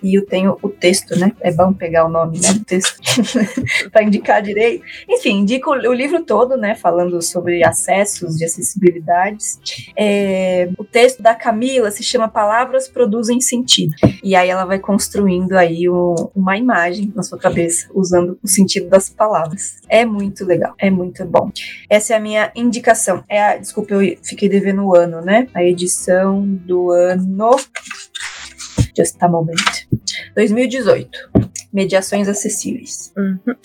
E eu tenho o texto, né? É bom pegar o nome, né? Do texto para indicar direito. Enfim, indico o livro todo, né? Falando sobre acessos de acessibilidades. É, o texto da Camila se chama Palavras Produzem Sentido. E aí ela vai construindo aí o, uma imagem na sua cabeça, usando o sentido das palavras. É muito legal, é muito bom. Essa é a minha indicação. É a, desculpa, eu fiquei devendo o ano, né? A edição do ano Just a moment. 2018. Mediações acessíveis. Uhum.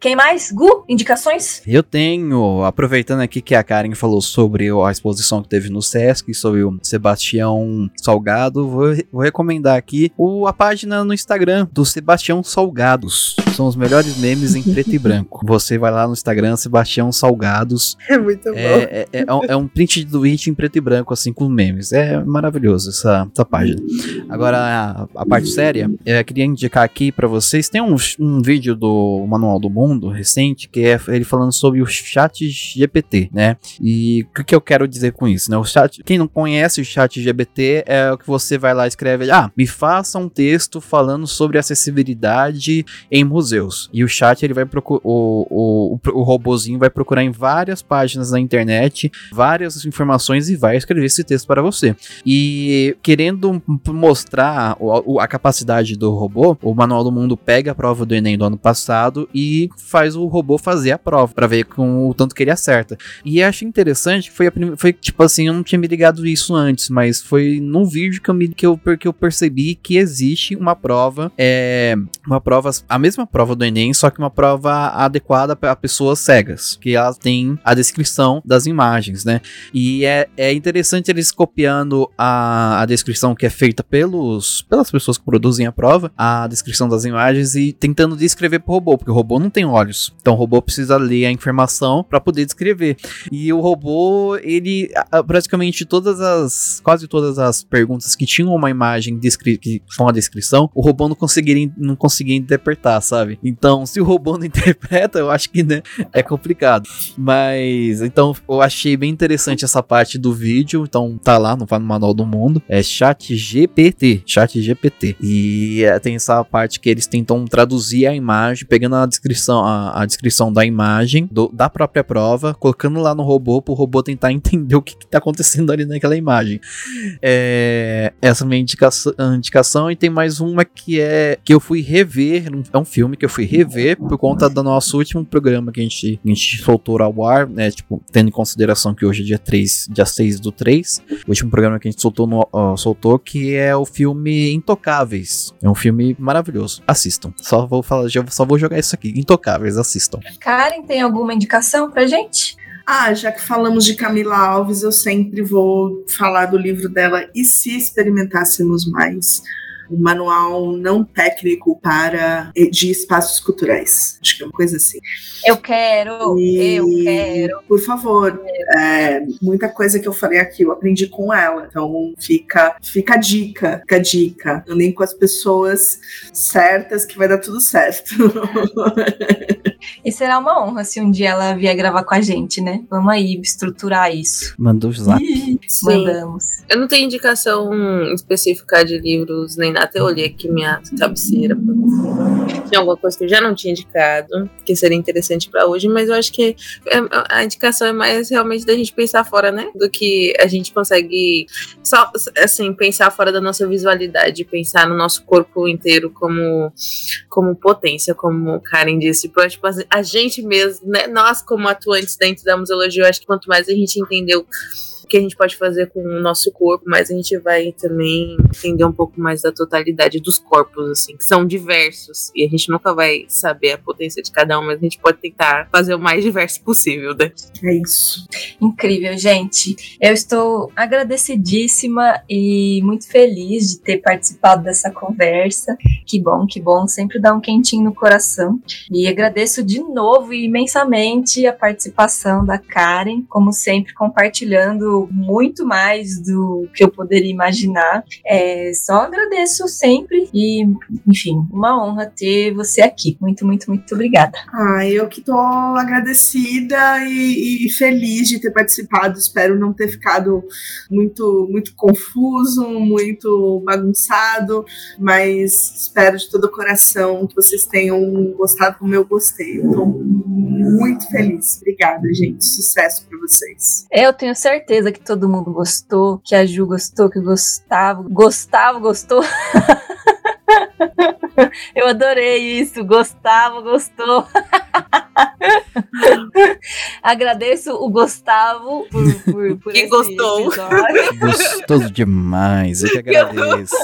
Quem mais? Gu, indicações? Eu tenho, aproveitando aqui que a Karen falou sobre a exposição que teve no Sesc, sobre o Sebastião Salgado, vou, vou recomendar aqui o, a página no Instagram do Sebastião Salgados. São os melhores memes em preto e branco. Você vai lá no Instagram, Sebastião Salgados. É muito bom. É, é, é, um, é um print do it em preto e branco, assim, com memes. É maravilhoso essa, essa página. Agora, a, a parte séria, eu queria indicar aqui para vocês, tem um, um vídeo do Manual do Mundo recente, que é ele falando sobre o chat GPT, né? E o que, que eu quero dizer com isso, né? O chat, quem não conhece o chat GPT é o que você vai lá e escreve, ah, me faça um texto falando sobre acessibilidade em museus. E o chat, ele vai procurar, o, o, o robozinho vai procurar em várias páginas na internet, várias informações e vai escrever esse texto para você. E querendo mostrar a capacidade do robô, o Manual do Mundo pega a prova do Enem do ano passado e faz o robô fazer a prova para ver com o tanto que ele acerta. E acho interessante que foi, a foi tipo assim, eu não tinha me ligado isso antes, mas foi num vídeo que eu, me, que eu, que eu percebi que existe uma prova, é, uma prova, a mesma prova do Enem, só que uma prova adequada para pessoas cegas, que ela tem a descrição das imagens, né? E é, é interessante eles copiando a, a descrição que é feita pelos, pelas pessoas que produzem a prova, a descrição das imagens e tentando descrever pro robô, porque o robô não tem olhos. Então o robô precisa ler a informação para poder descrever. E o robô, ele praticamente todas as quase todas as perguntas que tinham uma imagem que com a descrição, o robô não conseguiria não conseguia interpretar, sabe? Então, se o robô não interpreta, eu acho que né, é complicado. Mas então eu achei bem interessante essa parte do vídeo, então tá lá no manual do mundo, é chat GPT, chat GPT. E é, tem essa parte que eles tentam traduzir a imagem, pegando a descrição, a, a descrição da imagem, do, da própria prova, colocando lá no robô para o robô tentar entender o que, está acontecendo ali naquela imagem. É, essa é a minha indicação, indicação, e tem mais uma que é que eu fui rever, é um filme que eu fui rever por conta do nosso último programa que a gente, a gente soltou ao ar, né, tipo, tendo em consideração que hoje é dia 3, dia 6 do 3, o último programa que a gente soltou, no, uh, soltou que é o filme Intocáveis. É um filme maravilhoso. Assistam. Só vou falar, já, só vou jogar isso aqui. Intocáveis, assistam. Karen, tem alguma indicação pra gente? Ah, já que falamos de Camila Alves, eu sempre vou falar do livro dela E se experimentássemos mais? Um manual não técnico para eh, de espaços culturais. Acho que é uma coisa assim. Eu quero, e, eu quero. Por favor, é, muita coisa que eu falei aqui eu aprendi com ela. Então fica, fica a dica, fica a dica. Andem com as pessoas certas que vai dar tudo certo. E será uma honra se um dia ela vier gravar com a gente, né? Vamos aí estruturar isso. Mandou o zap. Mandamos. Eu não tenho indicação específica de livros nem nada. Eu olhei aqui minha cabeceira. Tinha alguma coisa que eu já não tinha indicado, que seria interessante para hoje, mas eu acho que é, a indicação é mais realmente da gente pensar fora, né? Do que a gente consegue só, assim, pensar fora da nossa visualidade, pensar no nosso corpo inteiro como, como potência, como Karen disse. Tipo, a gente mesmo, né? Nós como atuantes dentro da museologia, eu acho que quanto mais a gente entendeu que a gente pode fazer com o nosso corpo, mas a gente vai também entender um pouco mais da totalidade dos corpos, assim, que são diversos. E a gente nunca vai saber a potência de cada um, mas a gente pode tentar fazer o mais diverso possível, né? É isso. Incrível, gente. Eu estou agradecidíssima e muito feliz de ter participado dessa conversa. Que bom, que bom. Sempre dá um quentinho no coração. E agradeço de novo imensamente a participação da Karen, como sempre, compartilhando muito mais do que eu poderia imaginar. É, só agradeço sempre e, enfim, uma honra ter você aqui. Muito, muito, muito obrigada. Ah, eu que tô agradecida e, e feliz de ter participado. Espero não ter ficado muito, muito confuso, muito bagunçado, mas espero de todo o coração que vocês tenham gostado como eu gostei. Eu tô muito feliz. Obrigada, gente. Sucesso para vocês. Eu tenho certeza que todo mundo gostou, que a Ju gostou, que o Gustavo, Gustavo gostou. Eu adorei isso. Gustavo gostou. Agradeço o Gustavo por, por, por Que esse gostou. episódio. Gostoso demais, eu que agradeço.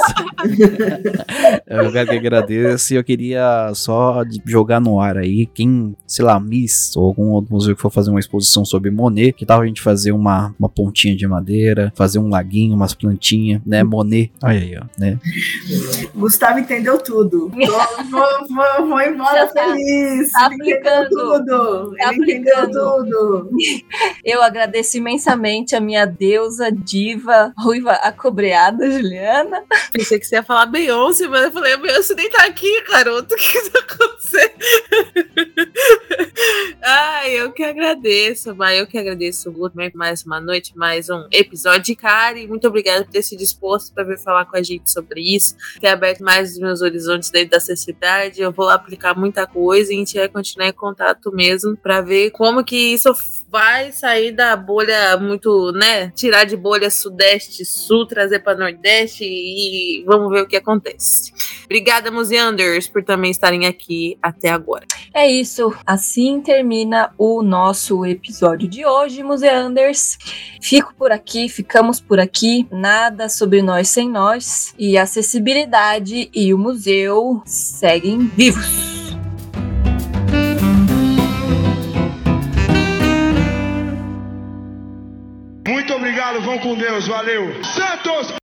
eu que agradeço e eu queria só jogar no ar aí, quem, sei lá, Miss ou algum outro museu que for fazer uma exposição sobre Monet, que tal a gente fazer uma, uma pontinha de madeira, fazer um laguinho, umas plantinhas, né, Monet, olha aí, ó, né. Gustavo entendeu tudo. Vou, vou, embora tá- feliz. tá aplicando. tudo. Tá aplicando. tudo. Eu agradeço imensamente a minha deusa, diva, ruiva acobreada, Juliana. Pensei que você ia falar Beyoncé, mas eu falei, a Beyoncé nem tá aqui, garoto. O que que tá acontecendo? Ai, eu que agradeço, mas eu que agradeço o mais uma noite, mais um episódio de Kari. Muito obrigada por ter se disposto para vir falar com a gente sobre isso, ter aberto mais os meus horizontes dentro da sociedade. Eu vou aplicar muita coisa e a gente vai continuar em contato mesmo para ver como que isso vai sair da bolha muito, né? Tirar de bolha sudeste, sul, trazer para nordeste e vamos ver o que acontece. Obrigada, Museanders, por também estarem aqui até agora. É isso. Assim termina o nosso episódio de hoje, Museanders. Fico por aqui, ficamos por aqui. Nada sobre nós sem nós. E a acessibilidade e o museu seguem vivos. Vão com Deus, valeu. Santos!